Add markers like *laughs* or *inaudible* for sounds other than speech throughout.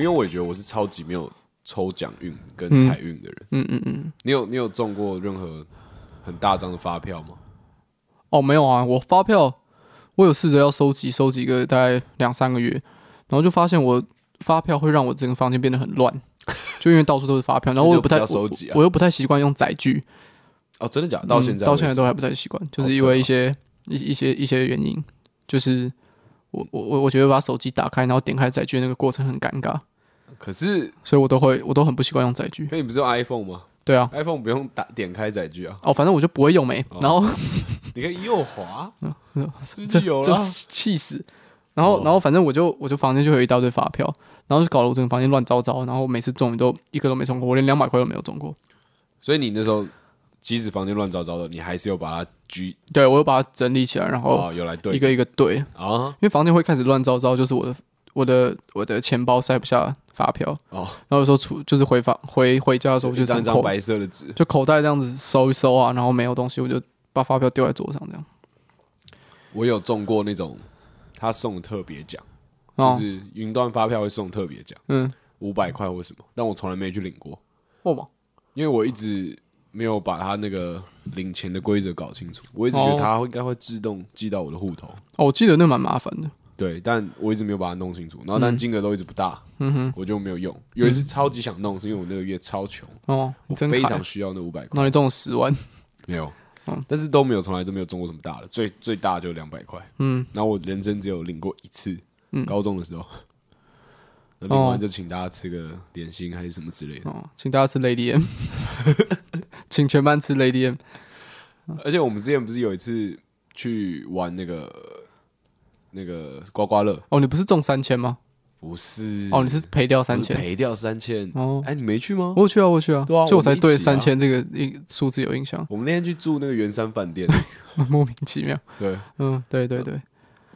因为我也觉得我是超级没有抽奖运跟财运的人。嗯嗯嗯，你有你有中过任何很大张的发票吗？哦，没有啊，我发票我有试着要收集，收集个大概两三个月，然后就发现我发票会让我整个房间变得很乱，*laughs* 就因为到处都是发票，然后我又不太收集啊，我又不太习惯用载具。哦，真的假的？到现在、嗯、到现在都还不太习惯，就是因为一些一一些一些原因，就是我我我我觉得把手机打开，然后点开载具那个过程很尴尬。可是，所以我都会我都很不习惯用载具。可你不是用 iPhone 吗？对啊，iPhone 不用打点开载具啊。哦，反正我就不会用没。然后、哦、你可以右滑，嗯，这有了，气死。然后然后反正我就我就房间就有一大堆发票，然后就搞得我整个房间乱糟糟。然后每次中都一个都没中过，我连两百块都没有中过。所以你那时候。即使房间乱糟糟的，你还是有把它举，对，我又把它整理起来，然后有来对。一个一个对。啊，因为房间会开始乱糟糟，就是我的我的我的钱包塞不下发票。哦，然后有时候出就是回房回回家的时候，就一张张白色的纸，就口袋这样子收一收啊，然后没有东西，我就把发票丢在桌上这样。我有中过那种他送的特别奖，就是云端发票会送特别奖，嗯，五百块或什么，但我从来没去领过，为什么？因为我一直。没有把他那个领钱的规则搞清楚，我一直觉得他应该会自动寄到我的户头。哦，我记得那蛮麻烦的。对，但我一直没有把它弄清楚，然后但金额都一直不大，嗯哼，我就没有用。有一次超级想弄，是因为我那个月超穷哦，我非常需要那五百块。那你中了十万？没有，嗯，但是都没有，从来都没有中过什么大的，最最大就两百块。嗯，然后我人生只有领过一次，嗯，高中的时候。那另外就请大家吃个点心还是什么之类的哦，请大家吃 Lady M，*laughs* 请全班吃 Lady M。而且我们之前不是有一次去玩那个那个刮刮乐哦，你不是中三千吗？不是哦，你是赔掉三千，赔掉三千哦。哎，你没去吗？我去啊，我去啊，对啊，所以我才对三千这个数字有印象。我们那天去住那个圆山饭店，*laughs* 莫名其妙。对，嗯，对对对，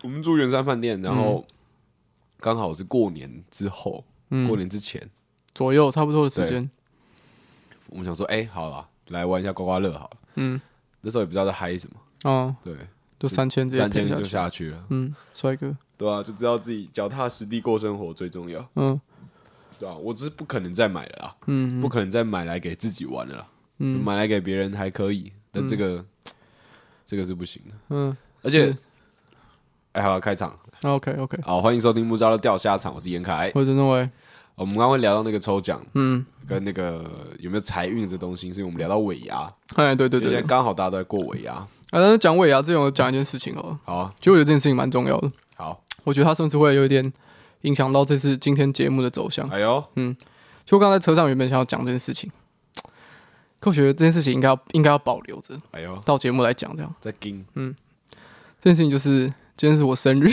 我们住圆山饭店，然后。刚好是过年之后，嗯、过年之前左右，差不多的时间。我们想说，哎、欸，好了，来玩一下刮刮乐好了。嗯，那时候也不知道在嗨什么。哦，对，就三千，三千就下去了。嗯，帅哥，对啊，就知道自己脚踏实地过生活最重要。嗯，对啊，我只是不可能再买了啦。嗯，不可能再买来给自己玩了啦。嗯，买来给别人还可以，但这个、嗯、这个是不行的。嗯，而且，哎，好了，开场。OK OK，好，欢迎收听木栅的钓虾场，我是严凯，我是曾伟。我们刚刚会聊到那个抽奖，嗯，跟那个有没有财运这东西，所以我们聊到尾牙。哎，对对对，现在刚好大家都在过尾牙。啊，但是讲尾牙之前，我讲一件事情哦。好啊，其实我觉得这件事情蛮重要的。好，我觉得它甚至会有一点影响到这次今天节目的走向。哎呦，嗯，就我刚才车上原本想要讲这件事情，可我觉得这件事情应该要应该要保留着。哎呦，到节目来讲这样。再跟，嗯，这件事情就是今天是我生日。*laughs*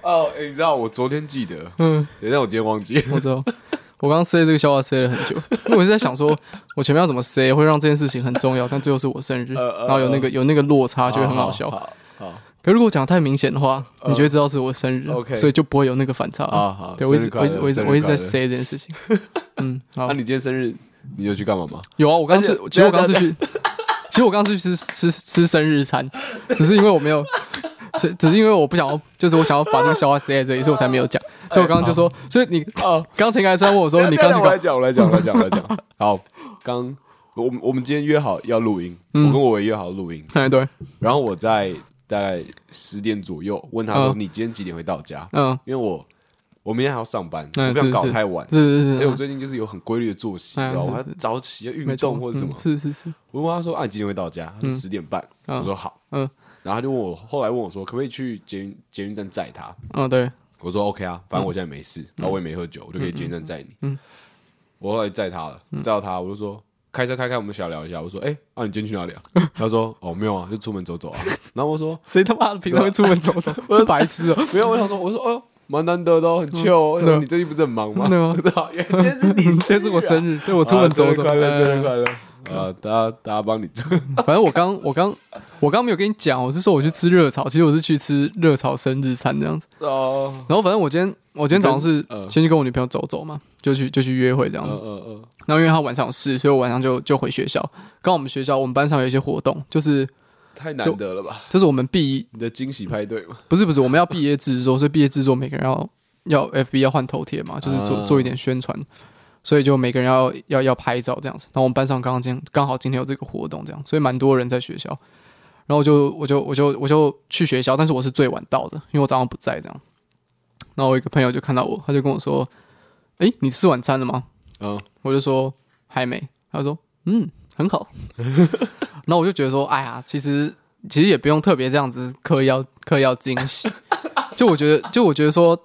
哦，哎，你知道我昨天记得，嗯，但我今天忘记。*laughs* 我知道，我刚刚塞这个笑话塞了很久，因为我是在想说，我前面要怎么塞会让这件事情很重要，但最后是我生日，然后有那个有那个落差，就会很好笑。好，可如果讲得太明显的话，你就会知道是我生日，OK，所以就不会有那个反差。啊，好，对，我一直我一直我一直我一直在塞这件事情。嗯，好，那 *laughs* 你今天生日，你有去干嘛吗？有啊，我刚是，其实我刚是去，其实我刚是去吃吃吃生日餐，*laughs* 只是因为我没有。*laughs* 只只是因为我不想要，就是我想要把这个笑话塞在这里，所以我才没有讲。所以我刚刚就说，所以你哦，刚才应该是问我说，你刚才我来讲，我来讲，我来讲，我来讲。好，刚我我们今天约好要录音，我跟我也约好录音。哎，对。然后我在大概十点左右问他说：“你今天几点会到家？”嗯，因为我我明天还要上班，我不想搞太晚。是是是。因为我最近就是有很规律的作息，然后我要早起要运动或者什么。是是是。我问他说：“啊，你几点会到家？”他说：“十点半。”我说：“好。”嗯。然后他就问我，后来问我说，可不可以去捷运捷运站载他？嗯，对。我说 OK 啊，反正我现在没事，然后我也没喝酒，我就可以捷运站载你。嗯。我后来载他了，载到他，我就说开车开开，我们小聊一下。我说，哎，啊，你今天去哪里啊？*laughs* 他说，哦，没有啊，就出门走走啊。然后我说，谁他妈的平常会出门走走？*laughs* 是白痴哦。*laughs* 没有，我想说，我说，哦，蛮难得的，很 chill。你最近不是很忙吗？对吗？*laughs* *laughs* 今天是你，今天是我生日，*laughs* 所以我出门走走。快乐，生日快乐。啊！大家大家帮你做，反正我刚我刚我刚没有跟你讲，我是说我去吃热炒，其实我是去吃热炒生日餐这样子。哦。然后反正我今天我今天早上是先去跟我女朋友走走嘛，就去就去约会这样子。嗯嗯嗯。然后因为她晚上有事，所以我晚上就就回学校。刚好我们学校我们班上有一些活动，就是太难得了吧？就是我们毕你的惊喜派对嘛？不是不是，我们要毕业制作，所以毕业制作每个人要要 FB 要换头贴嘛，就是做做一点宣传，所以就每个人要要要拍照这样子。然后我们班上刚刚今刚好今天有这个活动，这样，所以蛮多人在学校。然后我就我就我就我就去学校，但是我是最晚到的，因为我早上不在这样。然后我一个朋友就看到我，他就跟我说：“诶，你吃晚餐了吗？”嗯，我就说还没。他说：“嗯，很好。*laughs* ”然后我就觉得说：“哎呀，其实其实也不用特别这样子刻意要刻意要惊喜。*laughs* ”就我觉得，就我觉得说。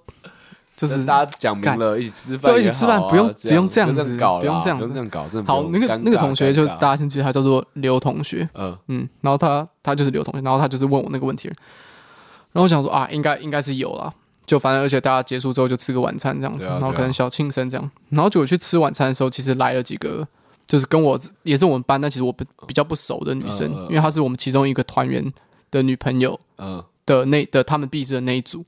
就是大家讲明了一起吃饭，对一起吃饭不用不用这样子搞，不用这样子这样搞。好，那个那个同学就是大家先记得他叫做刘同学，嗯嗯，然后他他就是刘同学，然后他就是问我那个问题，然后我想说啊，应该应该是有啦，就反正而且大家结束之后就吃个晚餐这样子，然后可能小庆生这样，然后就我去吃晚餐的时候，其实来了几个，就是跟我也是我们班，但其实我不比较不熟的女生，因为她是我们其中一个团员的女朋友，嗯的那的他们毕制的那一组。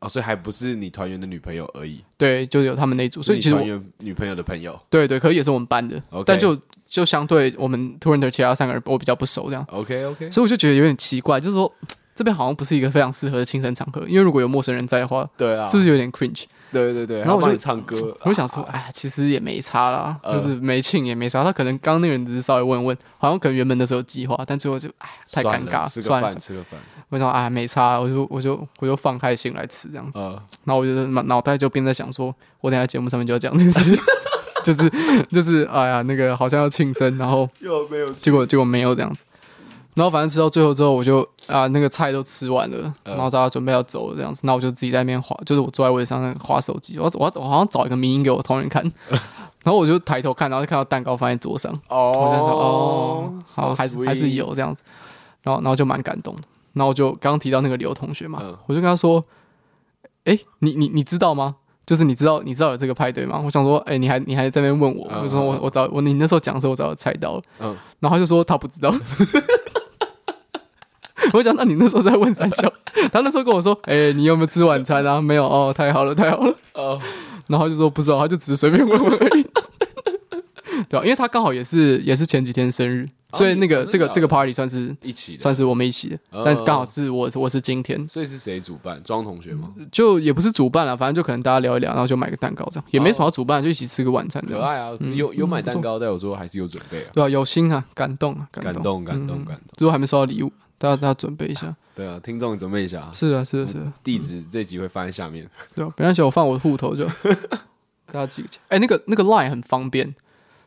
哦，所以还不是你团员的女朋友而已。对，就有他们那组，所以其实团员女朋友的朋友，对对，可是也是我们班的。Okay. 但就就相对我们 Tourender 其他三个人，我比较不熟，这样。OK OK。所以我就觉得有点奇怪，就是说这边好像不是一个非常适合的亲生场合，因为如果有陌生人在的话，对啊，是不是有点 cringe？对对对，然后我就唱歌，我就想说，哎，其实也没差啦，就是没庆也没差。他可能刚刚那个人只是稍微问问，好像可能原本的时候计划，但最后就哎太尴尬，算了，吃个饭。我想哎没差，我就我就我就放开心来吃这样子。然后我就脑脑袋就边在想说，我等下节目上面就要讲这件事情，*laughs* 就是就是哎呀那个好像要庆生，然后又没有，结果结果没有这样子。然后反正吃到最后之后，我就啊那个菜都吃完了，然后大家准备要走了这样子，那我就自己在那边滑，就是我坐在位置上那滑手机，我我我好像找一个迷音给我同仁看，*laughs* 然后我就抬头看，然后就看到蛋糕放在桌上，哦，我就说哦，好还是还是有这样子，然后然后就蛮感动，然后我就刚刚提到那个刘同学嘛，我就跟他说，哎，你你你知道吗？就是你知道你知道有这个派对吗？我想说，哎，你还你还在那边问我，我说我我早我你那时候讲的时候我早就猜到了，嗯，然后他就说他不知道。*laughs* 我想，那你那时候在问三小，他那时候跟我说：“哎、欸，你有没有吃晚餐啊？”没有哦，太好了，太好了哦。*laughs* 然后就说不知道，他就只是随便问问而已。*laughs* 对啊，因为他刚好也是也是前几天生日，所以那个这个这个 party 算是一起，算是我们一起的。但刚好是我我是今天，所以是谁主办？庄同学吗？就也不是主办了，反正就可能大家聊一聊，然后就买个蛋糕这样，也没什么要主办，就一起吃个晚餐。可爱啊，有有买蛋糕，但我说还是有准备啊。对啊，有心啊，感动啊，感动感动感动。最后还没收到礼物。大家大家准备一下，*laughs* 对啊，听众准备一下，是啊是啊是啊，地址这集会放在下面，对啊，没关系，我放我的户头就，*laughs* 大家记一下。哎，那个那个 Line 很方便，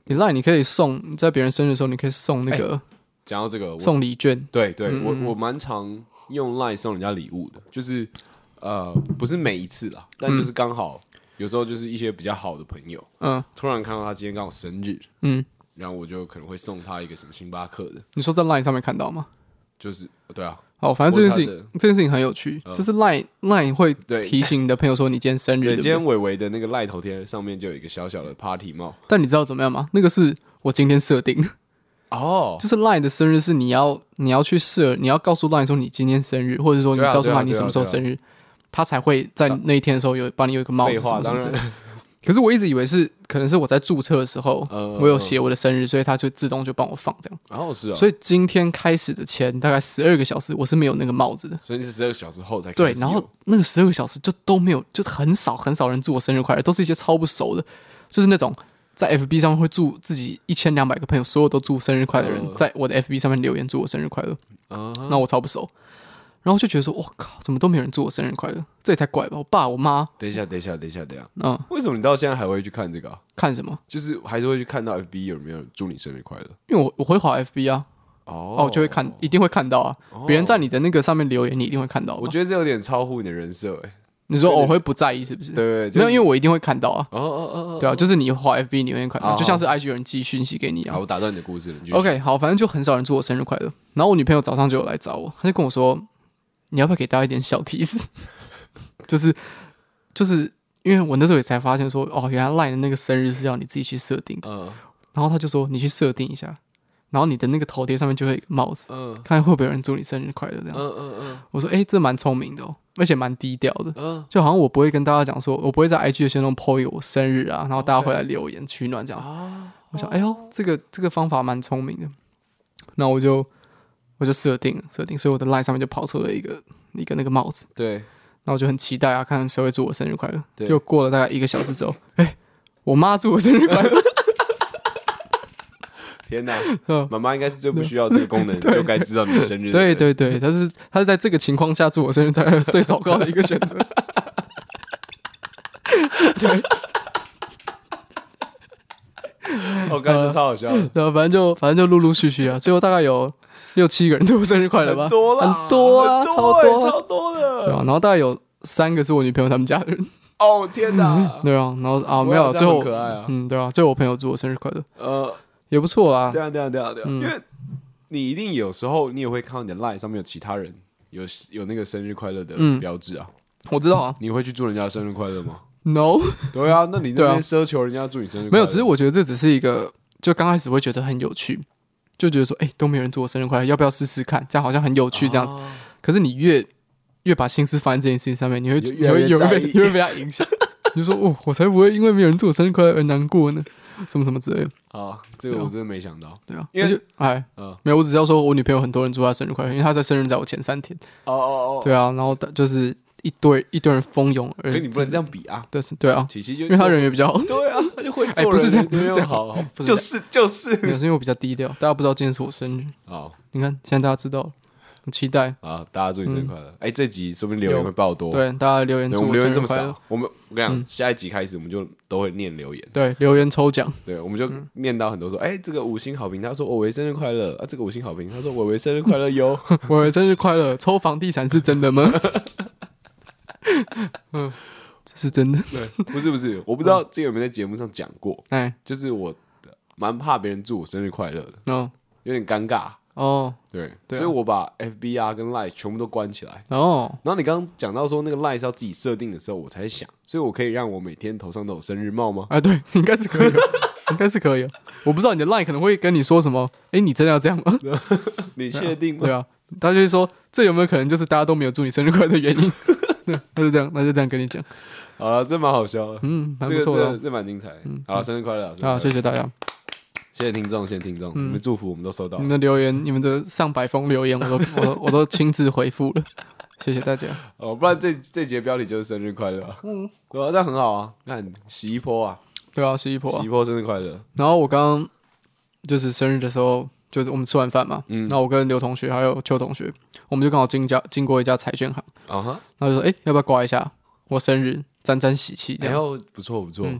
你 Line 你可以送，在别人生日的时候，你可以送那个，讲到这个送礼券，对对，我我蛮常用 Line 送人家礼物的，就是呃不是每一次啦，但就是刚好有时候就是一些比较好的朋友，嗯，突然看到他今天刚好生日，嗯，然后我就可能会送他一个什么星巴克的，你说在 Line 上面看到吗？就是对啊，哦，反正这件事情，这件事情很有趣，就是 Line Line 会提醒你的朋友说你今天生日。今天伟伟的那个 Line 头贴上面就有一个小小的 Party 帽，但你知道怎么样吗？那个是我今天设定。哦，就是 Line 的生日是你要你要去设，你要告诉 Line 说你今天生日，或者说你告诉 Line 你什么时候生日，他才会在那一天的时候有帮你有一个帽子什么什么之类的。可是我一直以为是，可能是我在注册的时候，我有写我的生日，所以它就自动就帮我放这样。然后是啊，所以今天开始的前大概十二个小时，我是没有那个帽子的。所以你是十二个小时后才对，然后那个十二个小时就都没有，就很少很少人祝我生日快乐，都是一些超不熟的，就是那种在 FB 上面会祝自己一千两百个朋友，所有都祝生日快乐的人，在我的 FB 上面留言祝我生日快乐。那我超不熟。然后就觉得说，我靠，怎么都没有人祝我生日快乐？这也太怪了吧！我爸、我妈，等一下，等一下，等一下，等一下，嗯，为什么你到现在还会去看这个？看什么？就是还是会去看到 FB 有没有人祝你生日快乐？因为我我会滑 FB 啊，哦，我就会看，一定会看到啊。别人在你的那个上面留言，你一定会看到。我觉得这有点超乎你的人设哎。你说我会不在意是不是？对，没有，因为我一定会看到啊。哦哦哦，对啊，就是你滑 FB，你会看到，就像是 IG 有人寄讯息给你啊。好，我打断你的故事了。OK，好，反正就很少人祝我生日快乐。然后我女朋友早上就有来找我，她就跟我说。你要不要给大家一点小提示？*laughs* 就是就是因为我那时候也才发现说，哦，原来 Line 的那个生日是要你自己去设定的。嗯。然后他就说，你去设定一下，然后你的那个头贴上面就会有一个帽子，嗯，看会不会有人祝你生日快乐这样子。嗯嗯嗯。我说，哎，这蛮聪明的哦，而且蛮低调的。嗯。就好像我不会跟大家讲说，我不会在 IG 的先弄 po 一个我生日啊，然后大家会来留言取暖这样子。我想，哎呦，这个这个方法蛮聪明的。那我就。我就设定设定，所以我的 line 上面就跑出了一个一个那个帽子。对，然后我就很期待啊，看谁会祝我生日快乐。对，就过了大概一个小时之后，哎，我妈祝我生日快乐。*laughs* 天哪，*laughs* 妈妈应该是最不需要这个功能，就该知道你的生日。对对对，她是她是在这个情况下祝我生日快乐最糟糕的一个选择。对。我感觉超好笑，对，反正就反正就陆陆续续啊，最后大概有六七个人祝我生日快乐吧，多了，很多啊，超多。超多的，对啊，然后大概有三个是我女朋友他们家的人，哦天哪，*laughs* 对啊，然后啊没有，最后可爱啊，嗯，对啊，最后我朋友祝我生日快乐，呃，也不错啊，对啊对啊对啊对啊，因为你一定有时候你也会看到你的 line 上面有其他人有有那个生日快乐的标志啊，我知道啊，你会去祝人家生日快乐吗？*laughs* No，对啊，那你这边奢求人家祝你生日快乐？没有，只是我觉得这只是一个，就刚开始会觉得很有趣，就觉得说，哎，都没有人祝我生日快乐，要不要试试看？这样好像很有趣，这样子。可是你越越把心思放在这件事情上面，你会你会越被 *laughs* 越被他影响。你就说，哦，我才不会因为没有人祝我生日快乐而难过呢，什么什么之类的。啊，这个我真的没想到。对啊，因为哎，嗯，没有，我只要说我女朋友很多人祝她生日快乐，因为她在生日在我前三天。哦哦哦，对啊，然后就是。一堆一堆人蜂拥而，跟你不能这样比啊！对是，对啊，琪琪就因为他人缘比较好，*laughs* 对啊，他就会做人。不是这样，不是这样，好，就是就是，也是因为我比较低调，大家不知道今天是我生日。好，你看现在大家知道了，很期待。啊！大家祝你生日快乐！哎，这集说不定留言会爆多，对，大家留言，我们留言这么少，我们我跟你讲，下一集开始我们就都会念留言，对，留言抽奖，对，我们就念到很多说，哎，这个五星好评，他说我维生日快乐啊，这个五星好评，他说我维生日快乐哟，*laughs* 我维生日快乐，抽房地产是真的吗？*laughs* 嗯，*laughs* 这是真的。对，不是不是，我不知道这个有没有在节目上讲过。哎，就是我蛮怕别人祝我生日快乐的，哦，有点尴尬。哦，对，所以我把 F B R 跟 Line 全部都关起来。哦，然后你刚刚讲到说那个 Line 是要自己设定的时候，我才想，所以我可以让我每天头上都有生日帽吗？啊，对，*laughs* 应该是可以，应该是可以。我不知道你的 Line 可能会跟你说什么？哎，你真的要这样吗？*laughs* 你确定吗？对啊，他就会说，这有没有可能就是大家都没有祝你生日快乐的原因？*laughs* 那就这样，那就这样跟你讲。好了，这蛮好笑的，嗯，蛮不错的，这蛮精彩。嗯，好，生日快乐！好，谢谢大家，谢谢听众，谢谢听众，你们祝福我们都收到。你们的留言，你们的上百封留言，我都 *laughs* 我我都亲自回复了，谢谢大家。哦，不然这这节标题就是生日快乐。嗯，对啊，这样很好啊，看洗衣坡啊，对啊，洗一波，洗衣坡生日快乐。然后我刚刚就是生日的时候，就是我们吃完饭嘛，嗯，然后我跟刘同学还有邱同学。我们就刚好经家经过一家彩券行，啊哈，然后就说：“哎，要不要刮一下我生日，沾沾喜气？”然后不错不错，然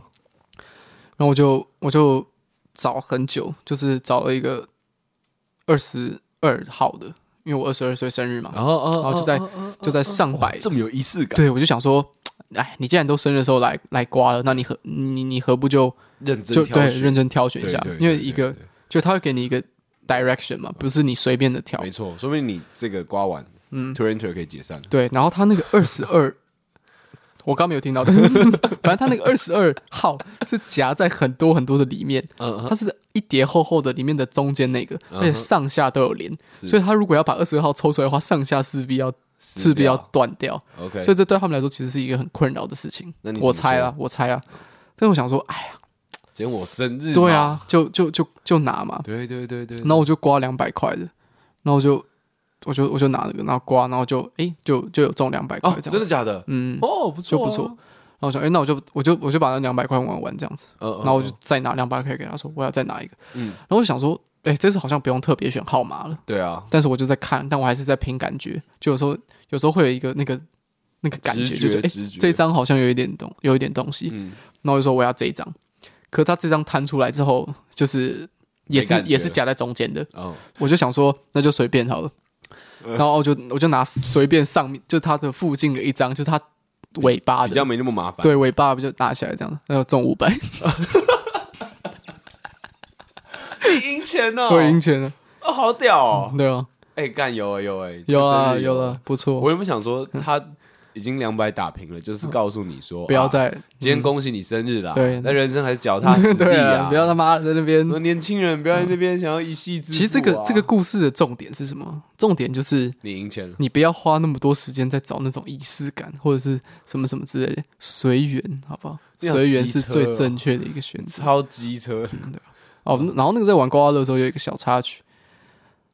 后我就我就找很久，就是找了一个二十二号的，因为我二十二岁生日嘛，然后然后就在就在上百，这么有仪式感。对，我就想说，哎，你既然都生日的时候来来刮了，那你何你你何不就认真对认真挑选一下？因为一个就他会给你一个。Direction 嘛，不是你随便的挑，没错，说明你这个刮完，嗯，Twitter 可以解散。对，然后他那个二十二，我刚没有听到，但是反正他那个二十二号是夹在很多很多的里面，嗯，它是一叠厚厚的，里面的中间那个，而且上下都有连，所以他如果要把二十二号抽出来的话，上下势必要势必要断掉。OK，所以这对他们来说其实是一个很困扰的事情。我猜啊，我猜啊，但是我想说，哎呀。今天我生日，对啊，就就就就拿嘛，对对对对，然后我就刮两百块的，然后我就我就我就拿那个，然后刮，然后就哎，就就有中两百块，这样。真的假的？嗯，哦，不错，就不错。然后我想，哎，那我就我就我就把那两百块玩完这样子，然后我就再拿两百块给他说，我要再拿一个，嗯，然后我想说，哎，这次好像不用特别选号码了，对啊，但是我就在看，但我还是在凭感觉，就有时候有时候会有一个那个那个感觉，就是哎，这张好像有一点东有一点东西，嗯，然后我就说我要这一张。可他这张摊出来之后，就是也是也是夹在中间的。哦，我就想说，那就随便好了。然后我就我就拿随便上面，就它的附近的一张，就是它尾巴的，比较没那么麻烦。对，尾巴不就拿起来这样，然后中五百。你赢钱了，我赢钱了。哦，好屌哦！对啊，哎，干有啊有哎，有啊有了，不错。我原本想说他。已经两百打平了，就是告诉你说，不要再今天恭喜你生日啦。对，那人生还是脚踏实地啊，*laughs* 不要他妈在那边。年轻人不要在那边想要一夕致富。其实这个这个故事的重点是什么？重点就是你赢钱了，你不要花那么多时间在找那种仪式感或者是什么什么之类的，随缘好不好？随缘是最正确的一个选择。超机车对吧，哦，然后那个在玩刮刮乐的时候有一个小插曲，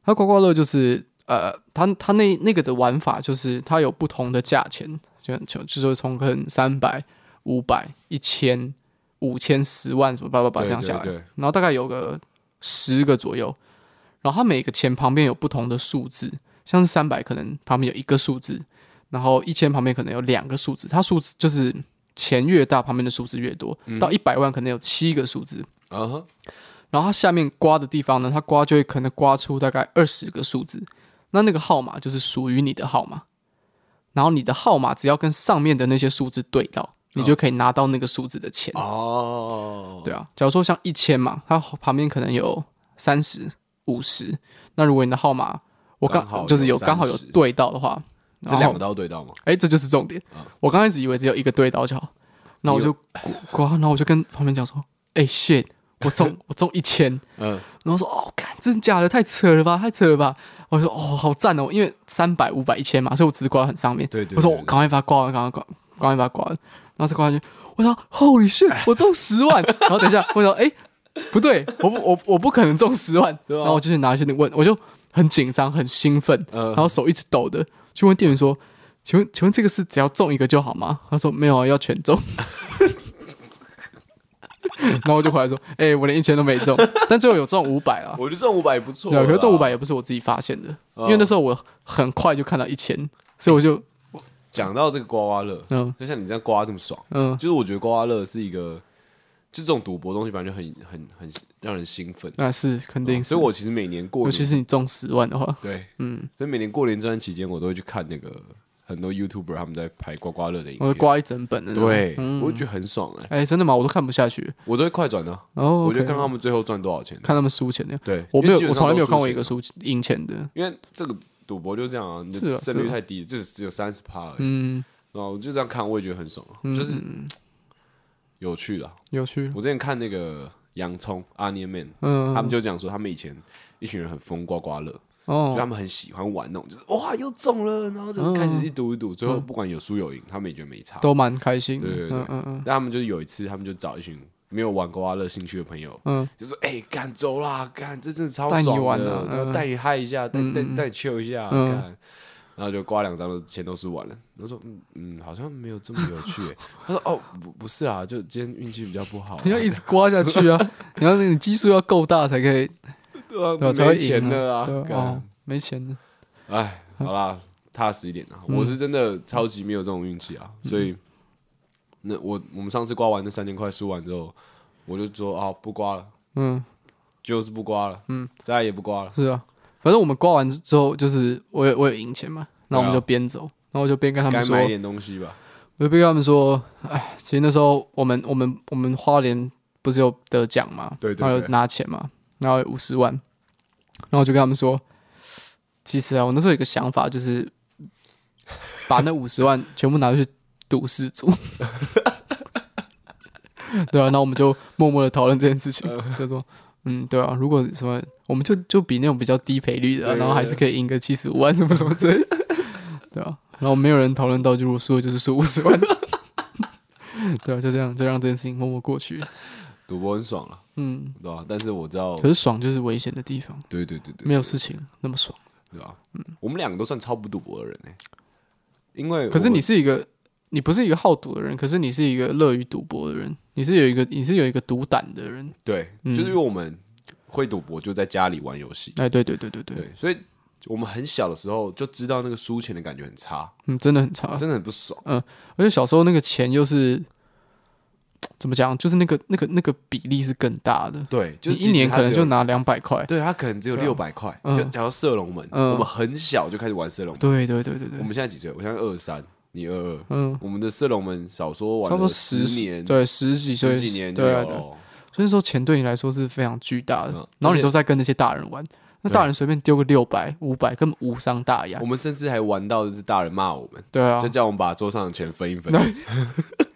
他刮刮乐就是。呃，他他那那个的玩法就是它有不同的价钱，就就就是从可能三百、五百、一千、五千、十万什么叭叭叭这样下来，然后大概有个十个左右，然后它每个钱旁边有不同的数字，像是三百可能旁边有一个数字，然后一千旁边可能有两个数字，它数字就是钱越大，旁边的数字越多，嗯、到一百万可能有七个数字，嗯哼，然后它下面刮的地方呢，它刮就会可能刮出大概二十个数字。那那个号码就是属于你的号码，然后你的号码只要跟上面的那些数字对到，你就可以拿到那个数字的钱。哦，对啊，假如说像一千嘛，它旁边可能有三十、五十，那如果你的号码我刚好就是有刚好有对到的话，这两个都要对到吗？哎，这就是重点。我刚开始以为只有一个对到就好，那我就刮，然后我就跟旁边讲说：“哎，shit，我中 *laughs* 我中一千。”嗯，然后说：“哦，干，真的假的？太扯了吧，太扯了吧。”我说哦，好赞哦，因为三百、五百、一千嘛，所以我只是刮很上面。对对，对。我说我赶快把它挂完，赶快挂，赶快把它挂完，然后再挂下去。我说 Holy shit，我中十万！*laughs* 然后等一下，我说哎，不对，我不我我不可能中十万。然后我就去拿去问，我就很紧张、很兴奋，然后手一直抖的，去问店员说：“请问，请问这个是只要中一个就好吗？”他说：“没有啊，要全中。*laughs* ”然后我就回来说：“哎、欸，我连一千都没中，但最后有中五百啊！我觉得中五百也不错。对，可是中五百也不是我自己发现的，嗯、因为那时候我很快就看到一千，所以我就 *laughs* 讲到这个刮刮乐，嗯，就像你这样刮这么爽，嗯，就是我觉得刮刮乐是一个，就这种赌博东西，反正就很很很让人兴奋。那是肯定是，所以我其实每年过年，尤其是你中十万的话，对，嗯，所以每年过年这段期间，我都会去看那个。”很多 YouTuber 他们在拍刮刮乐的影片，我刮一整本的，对，我就觉得很爽哎。哎，真的吗？我都看不下去，我都会快转的。哦，我就看他们最后赚多少钱，看他们输钱的。对，我没有，我从来没有看过一个输赢钱的。因为这个赌博就这样啊，你的胜率太低，就是只有三十趴而已。嗯，然后我就这样看，我也觉得很爽，就是有趣的，有趣。我之前看那个洋葱 Onion Man，嗯，他们就讲说他们以前一群人很疯刮刮乐。哦，就他们很喜欢玩那种，就是哇又中了，然后就开始一赌一赌，最后不管有输有赢，他们也觉得没差，都蛮开心。对对对，嗯嗯。但他们就是有一次，他们就找一群没有玩刮刮乐兴趣的朋友，嗯，就说哎，干走啦，干这真的超爽的，然后带你嗨一下，带带带你 chill 一下，干，然后就刮两张的钱都输完了。我说嗯嗯，好像没有这么有趣。*laughs* 他说哦不不是啊，就今天运气比较不好。*laughs* 你要一直刮下去啊，然 *laughs* 后你基数要够大才可以。对啊，才会赢的啊！哦，没钱的。哎，好啦，踏实一点啊！我是真的超级没有这种运气啊，所以那我我们上次刮完那三千块输完之后，我就说啊，不刮了，嗯，就是不刮了，嗯，再也不刮了。是啊，反正我们刮完之后，就是我有我有赢钱嘛，那我们就边走，然后我就边跟他们说，该买一点东西吧。我就边跟他们说，哎，其实那时候我们我们我们花莲不是有得奖嘛，对对，然后有拿钱嘛。然后五十万，然后我就跟他们说，其实啊，我那时候有个想法，就是把那五十万全部拿去赌失足。*laughs* 对啊，然后我们就默默的讨论这件事情，就说，嗯，对啊，如果什么，我们就就比那种比较低赔率的，啊，然后还是可以赢个七十五万什么什么之类的，对啊，然后没有人讨论到，就输了就是输五十万，*laughs* 对啊，就这样，就让这件事情默默过去。赌博很爽了，嗯，对吧？但是我知道，可是爽就是危险的地方。对对对对，没有事情那么爽，对吧？嗯，我们两个都算超不赌博的人哎，因为可是你是一个，你不是一个好赌的人，可是你是一个乐于赌博的人，你是有一个，你是有一个赌胆的人。对，就是因为我们会赌博，就在家里玩游戏。哎，对对对对对，所以我们很小的时候就知道那个输钱的感觉很差，嗯，真的很差，真的很不爽。嗯，而且小时候那个钱又是。*tsk* 怎么讲？就是那个、那个、那个比例是更大的。对，就一年可能就拿两百块。对，他可能只有六百块。就假如射龙门，我们很小就开始玩射龙门。对对对对对。我们现在几岁？我现在二三，你二二。嗯，我们的射龙门少说玩了十年，对，十几岁十几年就有了。所以说钱对你来说是非常巨大的。然后你都在跟那些大人玩，那大人随便丢个六百、五百，根本无伤大雅。我们甚至还玩到就是大人骂我们，对啊，就叫我们把桌上的钱分一分。*laughs*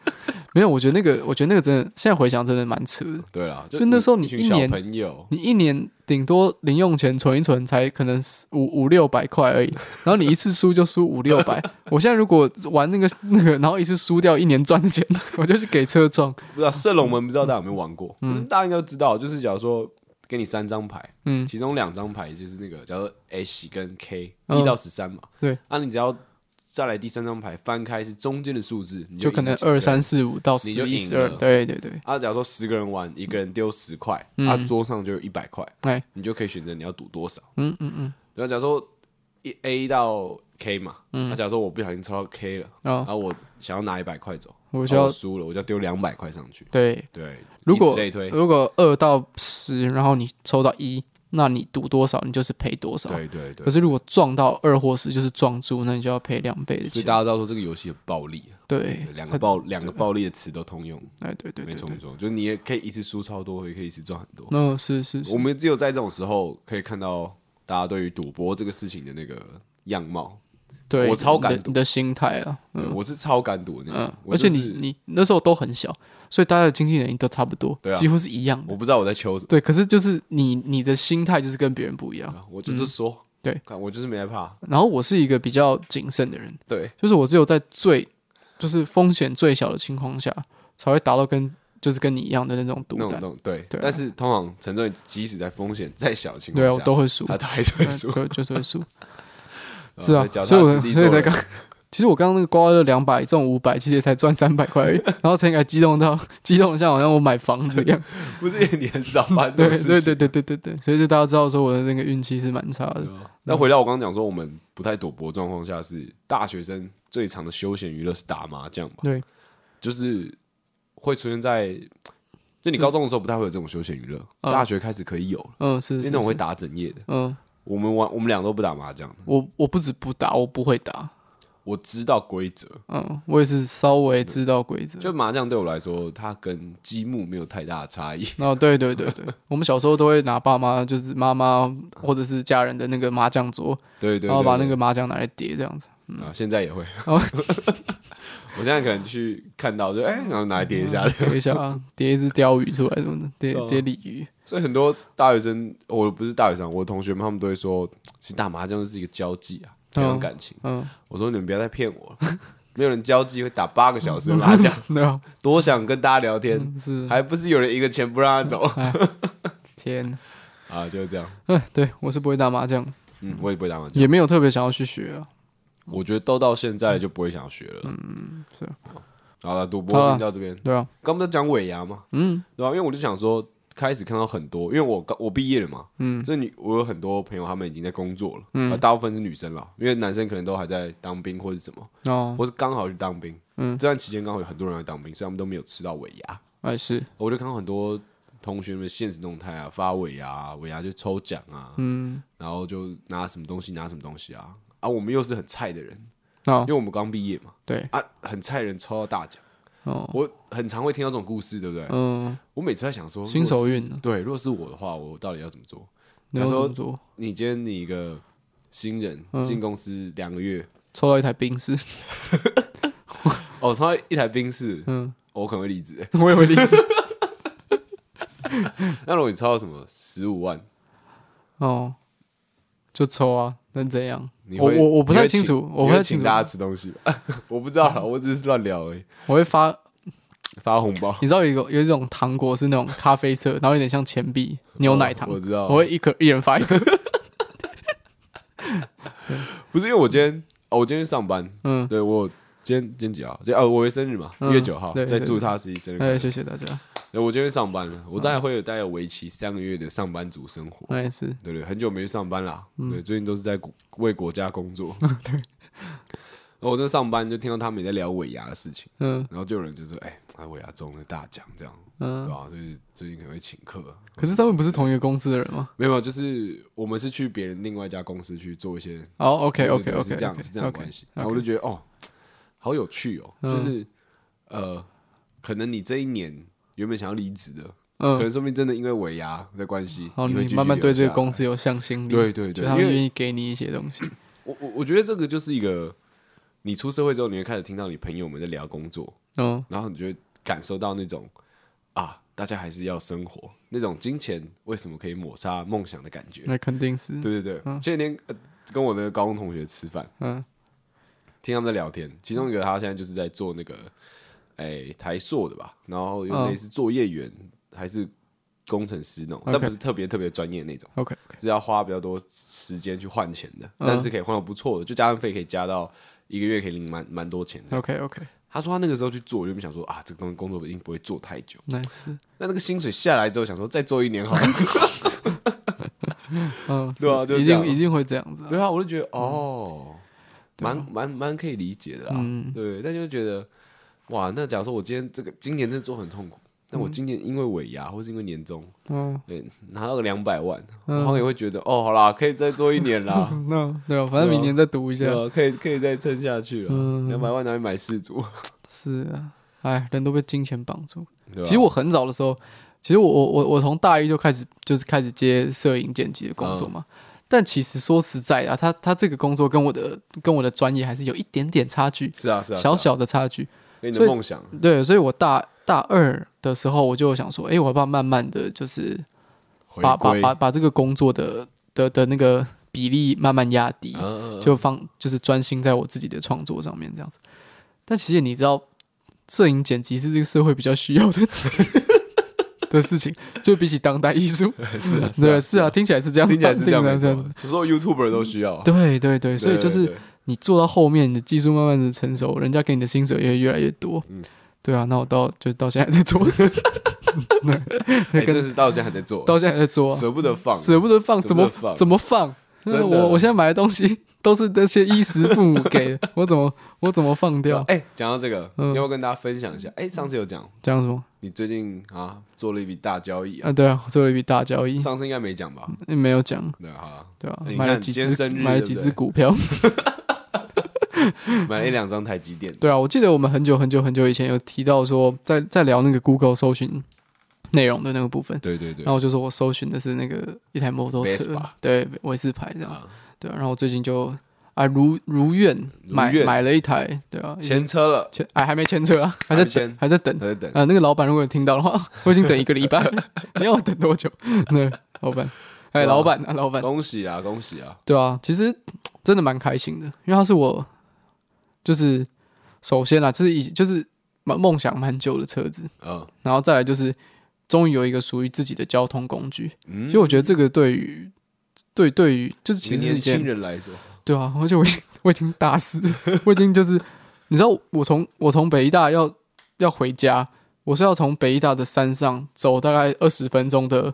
没有，我觉得那个，我觉得那个真的，现在回想真的蛮扯的。对啊，就那时候你一年，你一年顶多零用钱存一存，才可能五五六百块而已。*laughs* 然后你一次输就输五六百。*laughs* 我现在如果玩那个那个，然后一次输掉一年赚的钱，*laughs* 我就去给车撞。不知道射龙门，不知道大家有没有玩过？嗯，大家应该都知道，就是假如说，给你三张牌，嗯，其中两张牌就是那个叫做 H 跟 K，一到十三嘛，对，啊，你只要再来第三张牌翻开是中间的数字，你就可能二三四五到十一十二，对对对。啊，假如说十个人玩，一个人丢十块，啊，桌上就有一百块，哎，你就可以选择你要赌多少，嗯嗯嗯。然后假如说一 A 到 K 嘛，那假如说我不小心抽到 K 了，然后我想要拿一百块走，我就要输了，我就要丢两百块上去，对。对。如果如果二到十，然后你抽到一，那你赌多少，你就是赔多少。对对对。可是如果撞到二或十，就是撞住，那你就要赔两倍的钱。所以大家知道说这个游戏很暴力。对，两个暴两个暴力的词都通用。哎，对对，没错没错，就是你也可以一次输超多，也可以一次赚很多。嗯，是是是。我们只有在这种时候可以看到大家对于赌博这个事情的那个样貌。对，我超敢赌，的心态啊，嗯，我是超敢赌的那种。而且你你那时候都很小。所以大家的经济能力都差不多，对啊，几乎是一样的。我不知道我在求什么。对，可是就是你你的心态就是跟别人不一样。我就是说，对，我就是没害怕。然后我是一个比较谨慎的人，对，就是我只有在最就是风险最小的情况下，才会达到跟就是跟你一样的那种赌胆。对对，但是通常陈总即使在风险再小的情况下，对，我都会输，他还是会输，就是会输。*laughs* 是啊，所以我所以才刚。其实我刚刚那个刮刮乐两百中五百，其实也才赚三百块。*laughs* 然后才还激动到 *laughs* 激动，像好像我买房子一样。*laughs* 不是你很少发对对对对对对对，所以就大家知道说我的那个运气是蛮差的。那回到我刚刚讲说，我们不太赌博状况下，是大学生最常的休闲娱乐是打麻将嘛？对，就是会出现在就你高中的时候不太会有这种休闲娱乐，大学开始可以有了。嗯，是那种会打整夜的。嗯，我们玩我们俩都不打麻将。我我不止不打，我不会打。我知道规则，嗯，我也是稍微知道规则。就麻将对我来说，它跟积木没有太大的差异。哦，对对对对，*laughs* 我们小时候都会拿爸妈，就是妈妈或者是家人的那个麻将桌，对对，然后把那个麻将拿来叠这样子。啊，现在也会。*laughs* 我现在可能去看到就哎，然后拿来叠一下，叠一下啊，叠一只鯛鱼出来什么的，叠叠鲤鱼。所以很多大学生，我不是大学生，我同学们他们都会说，其实打麻将是一个交际啊。培养感情，嗯，我说你们不要再骗我了，*laughs* 没有人交际会打八个小时的麻将，多想跟大家聊天，是，还不是有人一个钱不让他走？*laughs* 天，啊，就是这样。嗯，对我是不会打麻将，嗯，我也不会打麻将，也没有特别想要去学啊。我觉得都到现在就不会想要学了。嗯，是。好了，赌博先到这边。对啊，刚不是讲尾牙嘛，嗯，对吧？因为我就想说。开始看到很多，因为我刚我毕业了嘛，嗯，所以你我有很多朋友，他们已经在工作了，嗯，大部分是女生了，因为男生可能都还在当兵或者什么，哦，或是刚好去当兵，嗯，这段期间刚好有很多人在当兵，所以他们都没有吃到尾牙，哎是，我就看到很多同学们现实动态啊，发尾牙，尾牙就抽奖啊，嗯，然后就拿什么东西拿什么东西啊，啊，我们又是很菜的人，哦，因为我们刚毕业嘛，对，啊，很菜人抽到大奖。哦，我很常会听到这种故事，对不对？嗯，我每次在想说，新手运，对，如果是我的话，我到底要怎么做？假如说，你今天你一个新人进公司两个月，抽到一台宾士，*laughs* 哦，抽到一台冰室，嗯，我可能会离职，*laughs* 我也会离职。*laughs* 那如果你抽到什么十五万，哦，就抽啊，能怎样？我我我不太清楚，我不太清楚大家吃东西，*laughs* 我不知道，我只是乱聊而已。我会发发红包，你知道有一个有一种糖果是那种咖啡色，然后有点像钱币牛奶糖，我知道，我会一颗一人发一颗。*laughs* 不是因为我今天哦，我今天上班，嗯，对我今天今天几号？今哦，我生日嘛，一月九号，再祝他十一生日快乐，谢谢大家。我今天上班了，我大概会有大概为期三个月的上班族生活。对对，很久没去上班了。对，最近都是在为国家工作。对，我在上班就听到他们也在聊尾牙的事情。嗯，然后就有人就说：“哎，他尾牙中了大奖，这样，嗯，对吧？就是最近可能会请客。”可是他们不是同一个公司的人吗？没有，就是我们是去别人另外一家公司去做一些。哦，OK，OK，OK，是这样，是这样的关系。然后我就觉得哦，好有趣哦，就是呃，可能你这一年。原本想要离职的，嗯，可能说明真的因为尾牙的关系，哦，你慢慢对这个公司有向心力，对对对，他们愿意给你一些东西。我我我觉得这个就是一个，你出社会之后，你会开始听到你朋友们在聊工作，嗯，然后你就会感受到那种啊，大家还是要生活，那种金钱为什么可以抹杀梦想的感觉？那肯定是，对对对。前几天跟我的高中同学吃饭，嗯，听他们在聊天，其中一个他现在就是在做那个。哎，台硕的吧，然后有类似作业员，还是工程师那种，但不是特别特别专业那种。OK，是要花比较多时间去换钱的，但是可以换到不错的，就加班费可以加到一个月可以领蛮蛮多钱。OK OK。他说他那个时候去做，我就想说啊，这个东西工作一定不会做太久。*laughs* 那是。那那个薪水下来之后，想说再做一年好了。*laughs* 嗯，*laughs* 对啊，就一定一定会这样子。对啊，我就觉得哦，蛮蛮蛮可以理解的啊。对，但就觉得哇，那假如说我今天这个今年真的做很痛苦，但我今年因为尾牙或是因为年终，嗯，对，拿到个两百万，然后也会觉得哦，好啦，可以再做一年啦。*laughs* 那对啊，反正明年再读一下，可以可以再撑下去了。两百万拿去买四组。*laughs* 是啊，哎，人都被金钱绑住。其实我很早的时候。其实我我我我从大一就开始就是开始接摄影剪辑的工作嘛，但其实说实在啊，他他这个工作跟我的跟我的专业还是有一点点差距，是啊是啊，小小的差距。跟你的梦想对，所以我大大二的时候我就想说，哎，我要不要慢慢的就是把把把把这个工作的的的那个比例慢慢压低，就放就是专心在我自己的创作上面这样子。但其实你知道，摄影剪辑是这个社会比较需要的。*laughs* 的事情，就比起当代艺术，*laughs* *laughs* 是啊，对，是啊，听起来是这样，听起来是这样，这样，所有 YouTuber 都需要。对对对，所以就是你做到后面，你的技术慢慢的成熟，人家给你的薪水也越来越多。嗯，对啊，那我到就到现在还在做，*laughs* 对，真的是到现在还在做，到现在还在做，舍不得放，舍不得放，怎么怎么放？我我现在买的东西都是那些衣食父母给的，*laughs* 我怎么我怎么放掉？哎，讲到这个，要不要跟大家分享一下？哎，上次有讲讲什么？你最近啊做了一笔大交易啊？对啊，做了一笔大交易。上次应该没讲吧？没有讲。对啊，对啊，买了几只，买了几只股票，*laughs* *laughs* 买了一两张台积电。对啊，我记得我们很久很久很久以前有提到说，在在聊那个 Google 搜寻内容的那个部分。对对对。然后就说我搜寻的是那个一台摩托车，对，维斯牌这样。对啊，然后我最近就。啊，如如愿买买了一台，对啊，前车了，牵哎还没前车啊，还在等，还在等，还在等啊。那个老板如果有听到的话，*laughs* 我已经等一个礼拜，*laughs* 你要我等多久？对，老板，哎，老板啊，老板，恭喜啊，恭喜啊！对啊，其实真的蛮开心的，因为他是我，就是首先啦，就是以就是梦梦想蛮久的车子，嗯，然后再来就是终于有一个属于自己的交通工具，嗯，其实我觉得这个对于对对于就是其实是年轻人来说。对啊，而且我已经我已经大四，*laughs* 我已经就是，你知道，我从我从北医大要要回家，我是要从北医大的山上走大概二十分钟的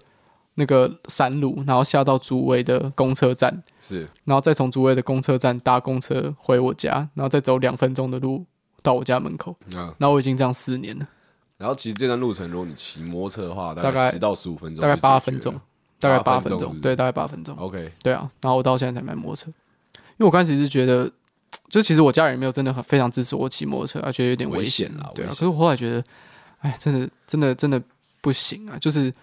那个山路，然后下到竹围的公车站，是，然后再从竹围的公车站搭公车回我家，然后再走两分钟的路到我家门口，嗯，然后我已经这样四年了。然后其实这段路程，如果你骑摩托车的话，大概十到十五分钟，大概八分钟，大概八分钟，对，大概八分钟。OK，对啊，然后我到现在才买摩托车。因为我开始是觉得，就其实我家人没有真的很非常支持我骑摩托车，而觉得有点危险啊。对啊，可是我后来觉得，哎，真的真的真的不行啊！就是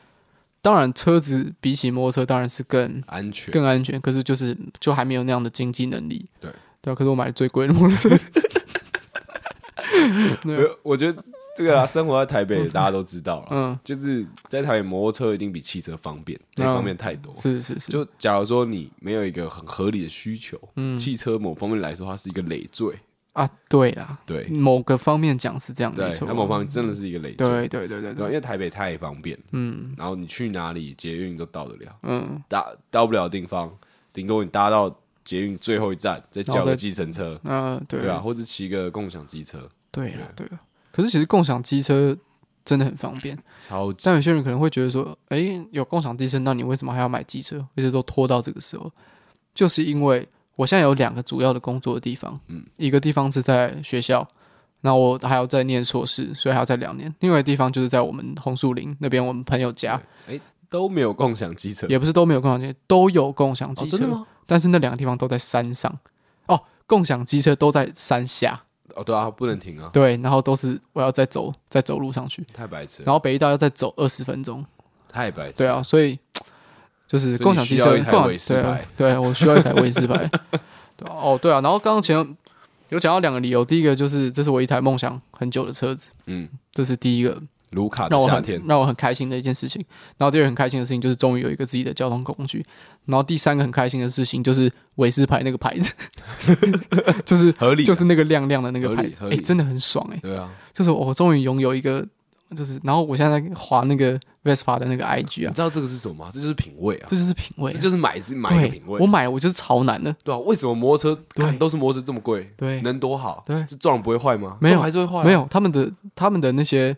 当然，车子比起摩托车当然是更安全，更安全。可是就是就还没有那样的经济能力。对对啊，可是我买了最贵的摩托车。*laughs* 对，我觉得。这个啊，生活在台北，大家都知道了。嗯，就是在台北，摩托车一定比汽车方便，那方面太多。是是是。就假如说你没有一个很合理的需求，嗯，汽车某方面来说，它是一个累赘啊。对啦，对，某个方面讲是这样，没错。它某方面真的是一个累赘。对对对对对。因为台北太方便，嗯，然后你去哪里捷运都到得了，嗯，搭到不了地方，顶多你搭到捷运最后一站，再叫个计程车，嗯，对啊，或者骑个共享机车。对啊，对啊。可是其实共享机车真的很方便，超级。但有些人可能会觉得说，哎、欸，有共享机车，那你为什么还要买机车？而且都拖到这个时候，就是因为我现在有两个主要的工作的地方，嗯，一个地方是在学校，那我还要再念硕士，所以还要再两年。另外一个地方就是在我们红树林那边，我们朋友家，哎、欸，都没有共享机车，也不是都没有共享机车，都有共享机车？但是那两个地方都在山上，哦，共享机车都在山下。哦，对啊，不能停啊。对，然后都是我要再走，再走路上去，太白痴。然后北医大要再走二十分钟，太白痴。对啊，所以就是共享汽车，共享对，对我需要一台威斯牌。*laughs* 哦，对啊，然后刚刚前有讲到两个理由，第一个就是这是我一台梦想很久的车子，嗯，这是第一个。卢卡的夏天，让我很开心的一件事情。然后第二个很开心的事情就是终于有一个自己的交通工具。然后第三个很开心的事情就是维斯牌那个牌子，*laughs* 就是合理，就是那个亮亮的那个牌子，哎，真的很爽哎。对啊，就是我终于拥有一个就是，然后我现在在滑那个 Vespa 的那个 IG 啊，你知道这个是什么吗？这就是品味啊，这就是品味，这就是买自己买的品味。我买我就是潮男的，对啊，为什么摩托车看都是摩托车这么贵？对，能多好？对，是撞不会坏吗？没有，还是会坏？没有，他们的他们的那些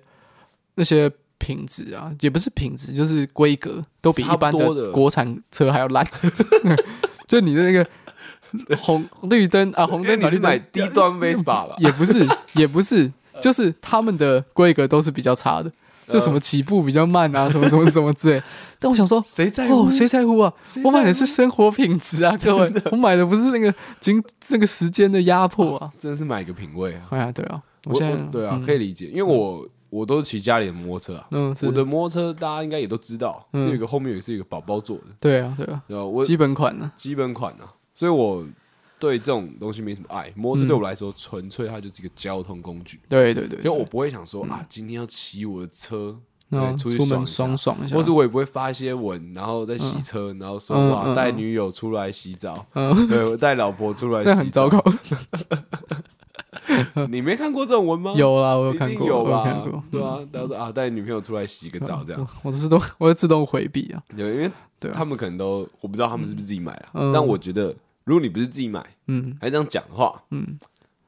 那些品质啊，也不是品质，就是规格都比一般的国产车还要烂。*laughs* 就你的那个。红绿灯啊，红灯你是买低端 Vespa 吧？也不是，也不是，就是他们的规格都是比较差的，就什么起步比较慢啊，什么什么什么之类。*laughs* 但我想说，谁在乎？谁在乎啊？我买的是生活品质啊，各位，我买的不是那个经那个时间的压迫啊，真的是买个品味啊。哎呀，对啊，我现在对啊，可以理解，因为我我都是骑家里的摩托车啊，嗯，我的摩托车大家应该也都知道，是有一个后面也是一个宝宝座的，对啊，对啊，我基本款呢，基本款呢。所以，我对这种东西没什么爱。摩托车对我来说，纯粹它就是一个交通工具。对对对，因为我不会想说啊，今天要骑我的车出去爽爽一下，或是我也不会发一些文，然后再洗车，然后说哇，带女友出来洗澡，对我带老婆出来洗澡，很糟糕。*laughs* 你没看过这种文吗？*laughs* 有啦，我有看过，有吧？对啊，他说啊，带女朋友出来洗个澡，这样，我自动，我会自动回避啊。对，因为他们可能都我不知道他们是不是自己买啊，但我觉得。如果你不是自己买，嗯，还这样讲的话，嗯，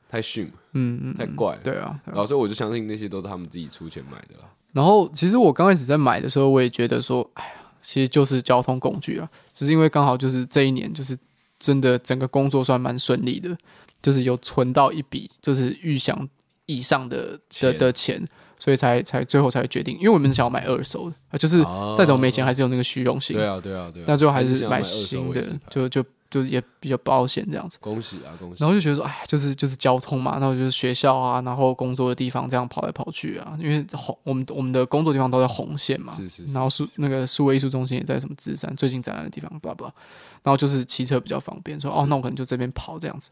太逊了，嗯嗯，太怪了，对啊，然后所以我就相信那些都是他们自己出钱买的了。然后其实我刚开始在买的时候，我也觉得说，哎呀，其实就是交通工具啊，只是因为刚好就是这一年，就是真的整个工作算蛮顺利的，就是有存到一笔就是预想以上的的的钱，所以才才最后才决定，因为我们想要买二手的，就是再怎么没钱还是有那个虚荣心，对啊对啊对啊，但最后还是买新的，就就。就是也比较保险这样子，恭喜啊恭喜！然后就觉得说，哎，就是就是交通嘛，然后就是学校啊，然后工作的地方这样跑来跑去啊，因为红我们我们的工作地方都在红线嘛，是是，是。然后数那个数位艺术中心也在什么芝山，最近展览的地方，巴拉巴拉。然后就是骑车比较方便，说哦，那我可能就这边跑这样子。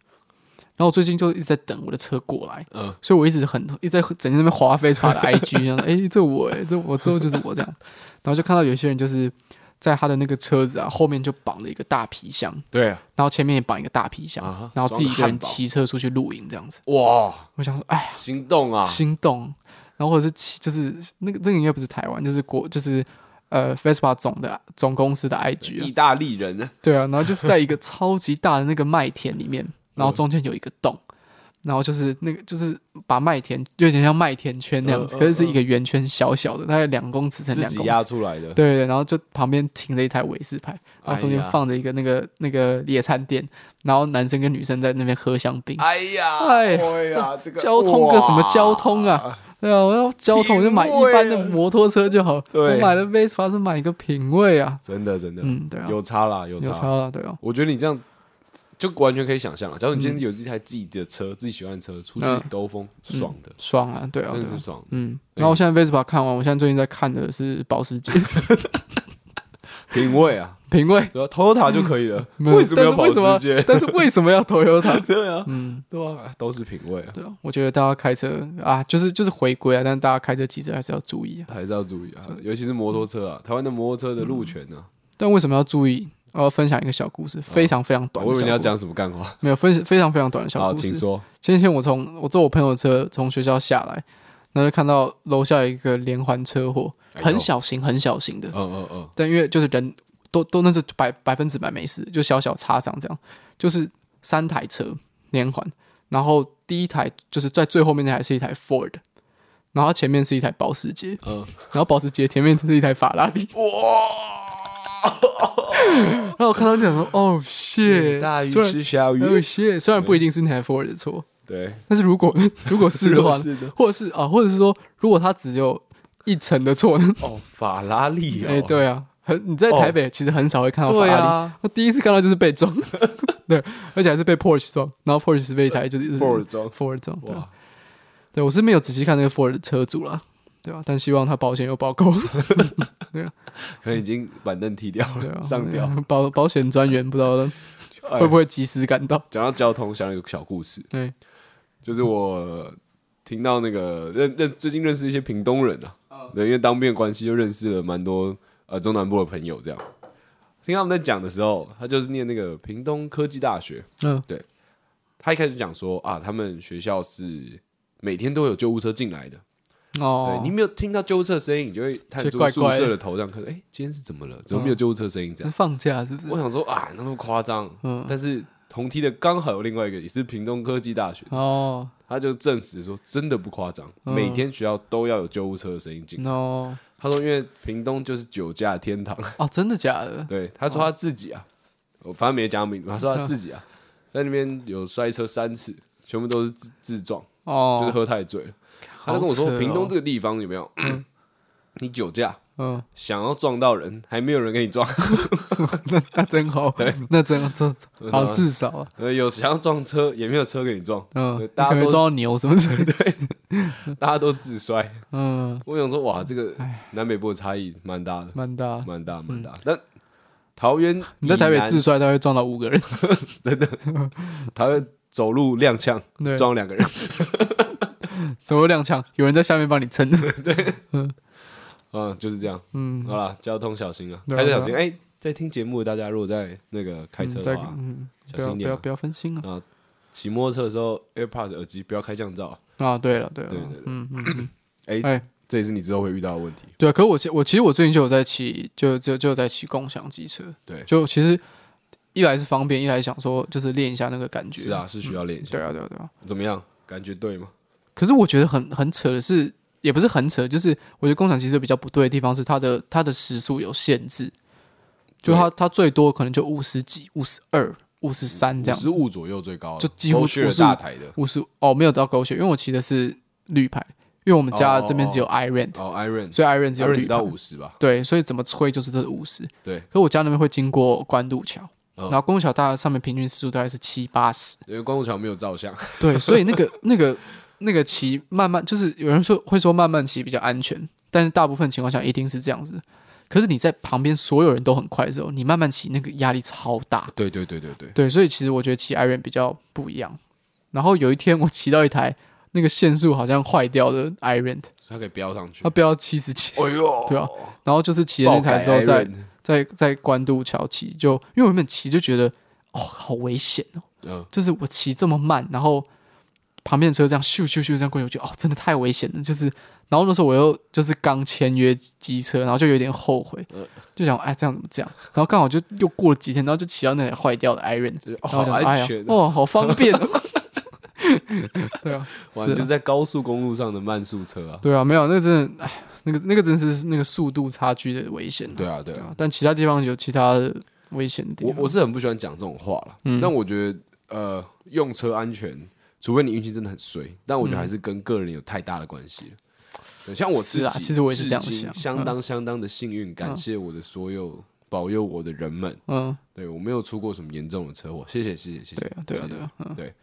然后我最近就一直在等我的车过来，嗯，所以我一直很一直在整天那边划 Facebook 的 IG，这样，*laughs* 哎，这我哎，这我之后就是我这样。然后就看到有些人就是。在他的那个车子啊，后面就绑了一个大皮箱，对，然后前面也绑一个大皮箱，然后自己一个人骑车出去露营这样子。哇，我想说，哎，心动啊，心动。然后或者是骑，就是那个这个应该不是台湾，就是国，就是呃，Vespa 总的总公司的 IG，意大利人呢？对啊，然后就是在一个超级大的那个麦田里面，*laughs* 然后中间有一个洞。然后就是那个，就是把麦田有点像麦田圈那样子，可是是一个圆圈，小小的，大概两公尺乘两公尺，压出来的。对对，然后就旁边停着一台威士牌，然后中间放着一个那个那个野餐垫，然后男生跟女生在那边喝香槟。哎呀，哎呀，这个交通个什么交通啊？对啊，我要交通我就买一般的摩托车就好。我买的 Vespa 是买一个品味啊，真的真的，嗯，对啊，有差啦，有差啦，对啊。我觉得你这样。就完全可以想象了。假如你今天有一台自己的车，自己喜欢的车，出去兜风，爽的，爽啊，对啊，真的是爽。嗯，然后我现在 Vespa 看完，我现在最近在看的是保时捷，*laughs* 品味啊，品味，Toyota 就可以了。为什么要保时捷？但是为什么要 Toyota？*laughs* 对啊，嗯，对啊，都是品味啊。对啊，我觉得大家开车啊，就是就是回归啊，但是大家开车骑车还是要注意啊，还是要注意啊，尤其是摩托车啊，台湾的摩托车的路权呢。但为什么要注意？我要分享一个小故事，非常非常短。我以为你要讲什么干话？没有，分非常非常短的小故事。请说。前几天我从我坐我朋友的车从学校下来，然后就看到楼下有一个连环车祸，很小型很小型的。嗯嗯嗯。但因为就是人都都那是百百分之百没事，就小小擦伤这样。就是三台车连环，然后第一台就是在最后面那台是一台 Ford，然后前面是一台保时捷。嗯。然后保时捷前面是一台法拉利。哇！*laughs* 然后我看到就想说：“哦，谢大鱼吃小鱼。”虽然不一定是那台 Ford 的错，对，但是如果 *laughs* 如果是的话，或者是啊，或者是说，如果他只有一层的错呢？哦，法拉利，*laughs* 哎，对啊，很你在台北其实很少会看到法拉利，我第一次看到就是被撞，对，而且还是被 Porsche 撞，然后 Porsche 是被一台就是 Ford 撞，Ford 撞，对，对我是没有仔细看那个 Ford 的车主啦。对啊，但希望他保险有保够。*laughs* 对啊，可能已经板凳踢掉了，*laughs* 上吊。保保险专员不知道 *laughs* 会不会及时赶到。讲到交通，想到一个小故事。对，就是我听到那个认认最近认识一些屏东人啊，对，因为当兵关系，就认识了蛮多呃中南部的朋友。这样听他们在讲的时候，他就是念那个屏东科技大学。嗯，对，他一开始讲说啊，他们学校是每天都有救护车进来的。哦，对，你没有听到救护车的声音，你就会探出宿舍的头上看，哎，今天是怎么了？怎么没有救护车声音？这样放假是不是？我想说啊，那么夸张，嗯，但是同梯的刚好有另外一个也是屏东科技大学哦，他就证实说真的不夸张，每天学校都要有救护车的声音进来。哦，他说因为屏东就是酒驾天堂哦，真的假的？*laughs* 对，他说他自己啊，我反正没讲名字，他说他自己啊，*laughs* 在那边有摔车三次，全部都是自自撞，哦，就是喝太醉了。他就跟我说：“屏东这个地方有没有？*clears throat* 你酒驾，嗯，想要撞到人，还没有人给你撞，*laughs* 那那真好，*laughs* 对，那真真好，至少啊，有想要撞车，也没有车给你撞，嗯，大家都撞到牛什么之类的，*laughs* 大家都自摔，嗯，我想说，哇，这个南北部的差异蛮大的，蛮大，蛮大，蛮大。但桃园你在台北自摔，他会撞到五个人，真的，桃园走路踉跄，撞两个人。”怎么踉跄？有人在下面帮你撑。*laughs* 对，*laughs* 嗯，啊，就是这样。嗯，好了，交通小心啊，开车小心。哎，在听节目的大家，如果在那个开车的话，小心点，不要不要分心啊。啊，骑摩托车的时候，AirPods 耳机不要开降噪。啊，对了，对了，对对对，嗯嗯。哎哎，这也是你之后会遇到的问题。对啊，可我我其实我最近就有在骑，就就就在骑共享机车。对，就其实一来是方便，一来想说就是练一下那个感觉。是啊，是需要练一下。对啊，对啊，对啊。怎么样？感觉对吗？可是我觉得很很扯的是，也不是很扯，就是我觉得工厂其实比较不对的地方是它的它的时速有限制，就它它最多可能就五十几、五十二、五十三这样，十五左右最高，就几乎五十大台的。五十哦，没有到狗血，因为我骑的是绿牌，因为我们家这边只有 iRent 哦 iRent，所以 iRent 只有绿到五十吧，对，所以怎么吹就是这五十，对。可我家那边会经过关渡桥，然后关渡桥大概上面平均时速大概是七八十，因为关渡桥没有照相，对，所以那个 *laughs* 那个。那个骑慢慢，就是有人说会说慢慢骑比较安全，但是大部分情况下一定是这样子。可是你在旁边所有人都很快的时候，你慢慢骑那个压力超大。对对对对对对，所以其实我觉得骑 iRent 比较不一样。然后有一天我骑到一台那个限速好像坏掉的 iRent，它可以飙上去，它飙到七十七，哎呦，对啊？然后就是骑了那台之后在，在在在关渡桥骑，就因为我原本骑就觉得哦好危险哦，嗯，就是我骑这么慢，然后。旁边的车这样咻咻咻这样过去，我觉得哦，真的太危险了。就是，然后那时候我又就是刚签约机车，然后就有点后悔，就想哎，这样怎么这样？然后刚好就又过了几天，然后就骑到那台坏掉的 iRent，然后就哎呀，哦，好方便哦。*laughs* 对啊，*laughs* 完就是在高速公路上的慢速车啊。对啊，没有那个真的，哎，那个那个真是那个速度差距的危险。对啊，对啊。但其他地方有其他的危险的地方。我我是很不喜欢讲这种话了，但我觉得呃，用车安全。除非你运气真的很衰，但我觉得还是跟个人有太大的关系了。对，像我自己，其实我也是这样想，相当相当的幸运，感谢我的所有保佑我的人们。嗯，对我没有出过什么严重的车祸，谢谢谢谢谢谢。对啊对啊对啊，对。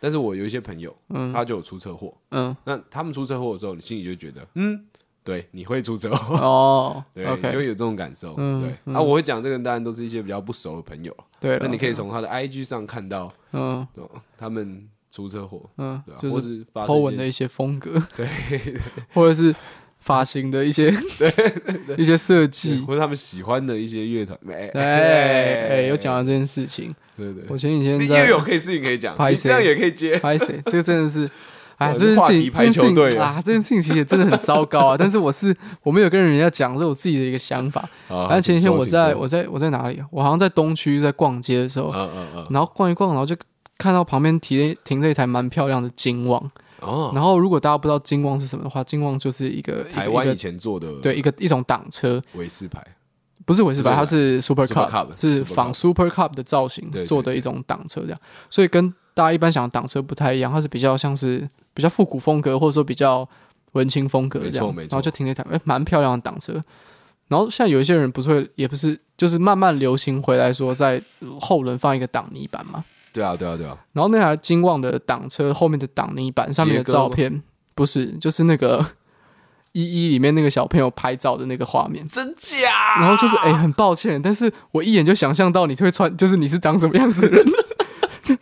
但是我有一些朋友，他就有出车祸。嗯，那他们出车祸的时候，你心里就觉得，嗯，对，你会出车祸哦，*laughs* 对，就会有这种感受。对，啊，我会讲这个，当然都是一些比较不熟的朋友。对，那你可以从他的 IG 上看到，嗯，他们。出车祸，嗯，就是 po 文的一些风格，*laughs* *laughs* 对，或者是发型的一些，对，*laughs* 一些设计，或者他们喜欢的一些乐团，哎，哎，有讲到这件事情，对对，我前几天你也有可以事情可以讲，你这样也可以接，拍谁？这个真的是，哎，这件事情，这件事情啊，这件事情其实真的很糟糕啊。但是我是我没有跟人家讲，是我自己的一个想法。反正前几天我在我在我在哪里？我好像在东区在逛街的时候，嗯嗯嗯，然后逛一逛，然后就。看到旁边停停着一台蛮漂亮的金旺哦，然后如果大家不知道金旺是什么的话，金旺就是一个台湾以前做的对一个一种挡车，不是维斯牌，它是 Super Cup，是仿 Super Cup 的造型做的一种挡车这样，所以跟大家一般想的挡车不太一样，它是比较像是比较复古风格或者说比较文青风格这样，然后就停了一台哎蛮漂亮的挡车，然后像有一些人不是会也不是就是慢慢流行回来说在后轮放一个挡泥板嘛。对啊，对啊，对啊。然后那台金旺的挡车后面的挡泥板上面的照片，不是，就是那个 *laughs* 一一里面那个小朋友拍照的那个画面，真假？然后就是，哎，很抱歉，但是我一眼就想象到你会穿，就是你是长什么样子的人，*laughs* 就是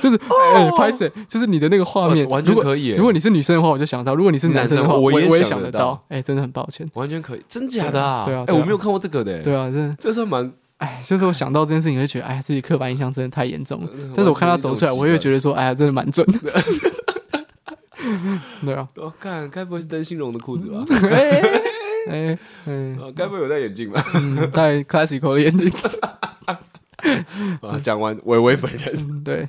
就是，哎，拍谁？就是你的那个画面，完全可以。如果你是女生的话，我就想到；如果你是男生的话，我也我也想得到。哎，真的很抱歉，完全可以，真假的啊？对啊，哎，我没有看过这个的，对啊，这这算蛮。哎，就是我想到这件事情，就觉得哎，自己刻板印象真的太严重了。但是我看他走出来，我也会觉得说，哎呀，真的蛮准的。*laughs* 对啊，我看该不会是灯芯绒的裤子吧？*laughs* 哎哎，该不会有戴眼镜吧？戴 Classical 的眼镜。*laughs* 啊，讲完伟伟本人，对，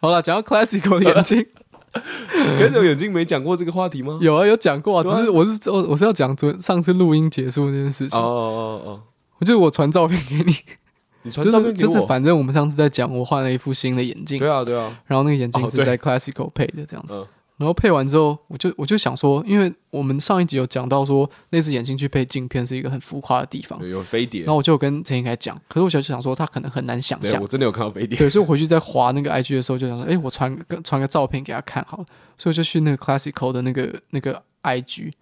好了，讲到 Classical 的眼镜，可是有眼镜没讲过这个话题吗？有啊，有讲过啊，只是我是我我是要讲昨上次录音结束那件事情。哦哦哦，我就是我传照片给你。*laughs* 你传照片给我，就是反正我们上次在讲，我换了一副新的眼镜。对啊，对啊。然后那个眼镜是在 Classical 配的这样子。然后配完之后，我就我就想说，因为我们上一集有讲到说，那只眼镜去配镜片是一个很浮夸的地方。有飞碟。然后我就跟陈应凯讲，可是我就想说，他可能很难想象。我真的有看到飞碟。对，所以我回去在划那个 IG 的时候，就想说，哎，我传个传个照片给他看好了。所以我就去那个 Classical 的那个那个 IG，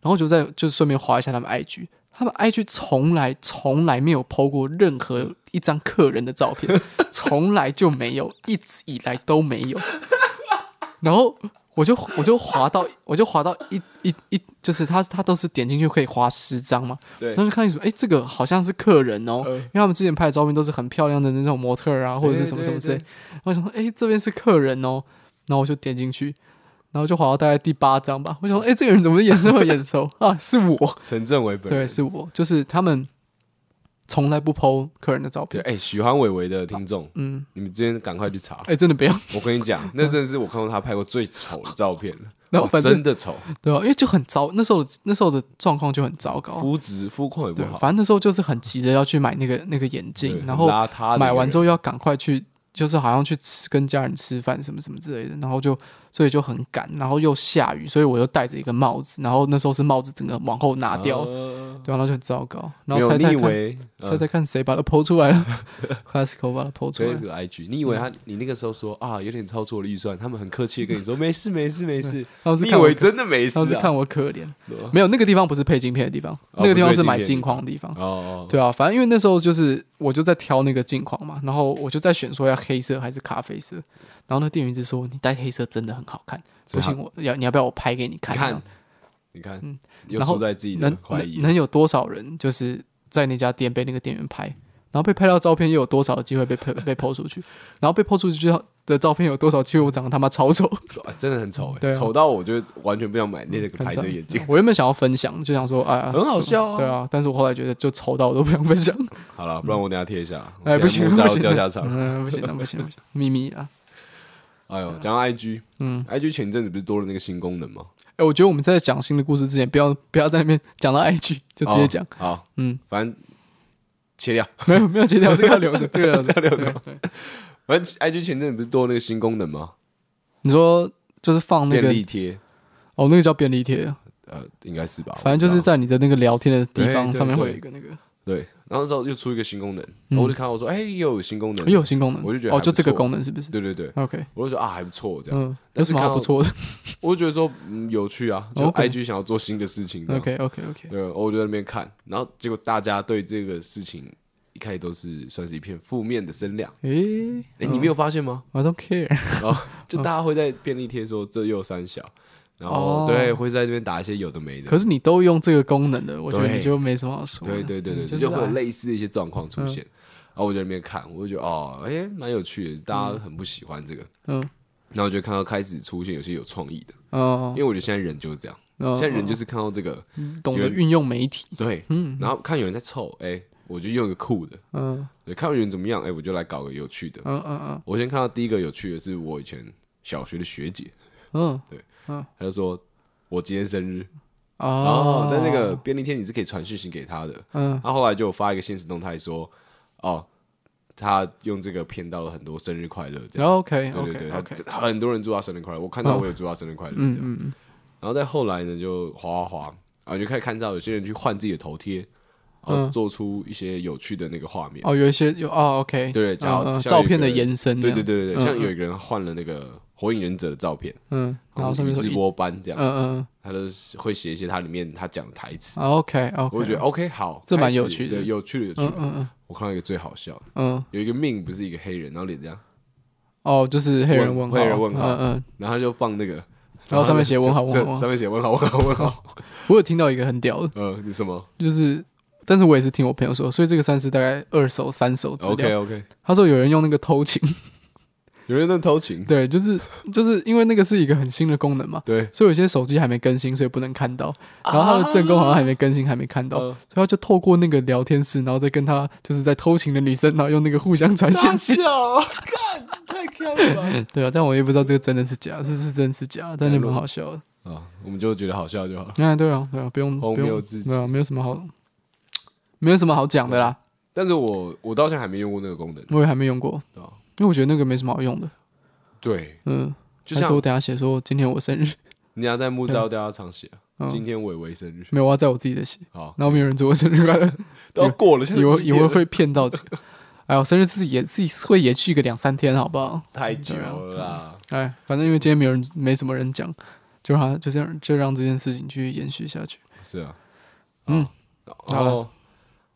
然后就在就顺便划一下他们 IG。他们 IG 从来从来没有 po 过任何一张客人的照片，*laughs* 从来就没有，一直以来都没有。然后我就我就滑到我就滑到一一一，就是他他都是点进去可以滑十张嘛，对。然后就看清楚，哎，这个好像是客人哦，因为他们之前拍的照片都是很漂亮的那种模特啊，或者是什么什么之类。我想说，哎，这边是客人哦，然后我就点进去。然后就滑到大概第八章吧，我想说，哎，这个人怎么眼神会眼熟 *laughs* 啊？是我，陈正伟本人，对，是我，就是他们从来不 po 客人的照片。哎，喜欢伟伟的听众，嗯，你们今天赶快去查。哎，真的不要，我跟你讲，*laughs* 那真的是我看过他拍过最丑的照片了。*laughs* 那真的丑，对啊，因为就很糟，那时候那时候的状况就很糟糕，肤质肤况也不好。反正那时候就是很急着要去买那个那个眼镜，然后买完之后要赶快去，就是好像去吃跟家人吃饭什么什么之类的，然后就。所以就很赶，然后又下雨，所以我又戴着一个帽子，然后那时候是帽子整个往后拿掉，呃、对、啊，然后就很糟糕。然后猜猜看，猜猜看谁把它 po 出来了？*laughs* Classical 把它 po 出来。这个 IG，你以为他？你那个时候说啊，有点超出了预算，他们很客气的跟你说没事没事没事。*laughs* 你以为真的没事、啊？他是看我可怜。没有，那个地方不是配镜片的地方，哦、那个地方是买镜框的地方。哦，对啊，反正因为那时候就是我就在挑那个镜框嘛，然后我就在选说要黑色还是咖啡色。然后那店员就说：“你戴黑色真的很好看，不行，我要你要不要我拍给你看？你看，嗯，然后在自己能能有多少人就是在那家店被那个店员拍，然后被拍到照片又有多少机会被被被 po 出去，然后被 po 出去之后的照片有多少机会我长得他妈超丑，*laughs* 真的很丑，对，丑到我就完全不想买那个牌子的眼镜。我原本想要分享，就想说哎，很好笑，对啊，但是我后来觉得就丑到我都不想分享。好了，不然我等下贴一下。哎，不行不行，掉下场，嗯，不行不行不行，秘密啊。”哎呦，讲到 IG，嗯，IG 前阵子不是多了那个新功能吗？哎，我觉得我们在讲新的故事之前，不要不要在那边讲到 IG 就直接讲。好，嗯，反正切掉，没有没有切掉，*laughs* 这个要留着，这个要留着。反正 IG 前阵子不是多了那个新功能吗？你说就是放那个便利贴？哦，那个叫便利贴，呃，应该是吧。反正就是在你的那个聊天的地方上面会有一个那个。对，然后之后又出一个新功能，我就看到我说，哎，又有新功能，又有新功能，我就觉得哦，就这个功能是不是？对对对，OK，我就说啊，还不错，这样，嗯，有什么还不错的？*laughs* 我就觉得说，嗯，有趣啊，就 IG 想要做新的事情，OK OK OK，对，我就在那边看，然后结果大家对这个事情一开始都是算是一片负面的声量，诶，哎，你没有发现吗？I don't care，然后就大家会在便利贴说这又三小。然后对，会在这边打一些有的没的。可是你都用这个功能的，我觉得你就没什么好说。对对对对，就会有类似的一些状况出现。然后我在那边看，我就觉得哦，哎，蛮有趣的。大家很不喜欢这个，嗯。然后我就看到开始出现有些有创意的，哦。因为我觉得现在人就是这样，现在人就是看到这个，懂得运用媒体。对，嗯。然后看有人在凑，哎，我就用一个酷的，嗯。对，看有人怎么样，哎，我就来搞个有趣的，嗯嗯嗯。我先看到第一个有趣的是我以前小学的学姐，嗯，对。嗯，他就说我今天生日哦，但那个便利贴你是可以传讯息给他的。嗯，他后来就发一个现实动态说，哦，他用这个骗到了很多生日快乐。这样 OK，对对对，他很多人祝他生日快乐。我看到我有祝他生日快乐。嗯嗯，然后再后来呢，就滑滑滑，啊，就开始看到有些人去换自己的头贴，然后做出一些有趣的那个画面。哦，有一些有哦，OK，对对，照片的延伸。对对对对对，像有一个人换了那个。火影忍者的照片，嗯，然后上面直播班这样，嗯嗯，他都会写一些他里面他讲的台词，OK OK，我觉得 OK 好，这蛮有趣的，有趣的有趣的，嗯嗯，我看到一个最好笑的，嗯，有一个命不是一个黑人，然后脸这样，哦，就是黑人问号，黑人问号，嗯嗯，然后他就放那个，然后上面写问号问号，上面写问号问号问号，*laughs* 我有听到一个很屌的，嗯，你什么？就是，但是我也是听我朋友说，所以这个算是大概二手三手资料，OK OK，他说有人用那个偷情。有人在偷情，对，就是就是因为那个是一个很新的功能嘛，对，所以有些手机还没更新，所以不能看到。然后他的正宫好像还没更新，还没看到，所以他就透过那个聊天室，然后再跟他就是在偷情的女生，然后用那个互相传讯息。看，太看了。*laughs* 对啊，但我也不知道这个真的是假，是是真是假，但是蛮好笑的啊。我们就觉得好笑就好了。哎，对啊，对啊，不用不用，没有没有什么好，没有什么好讲的啦。但是我我到现在还没用过那个功能，我也还没用过，对吧？因为我觉得那个没什么好用的。对，嗯，就像我等下写说今天我生日，*laughs* 你要在木照大家常写，今天伟伟生日，没有，我要在我自己的写，好，然后没有人祝我生日快乐，*laughs* 都要过了，以为以为会骗到这个，*laughs* 哎呦，生日自己也自己会延续个两三天，好不好？太久了，哎，反正因为今天没有人，没什么人讲，就让就这样就让这件事情继续延续下去。是啊，嗯，好了，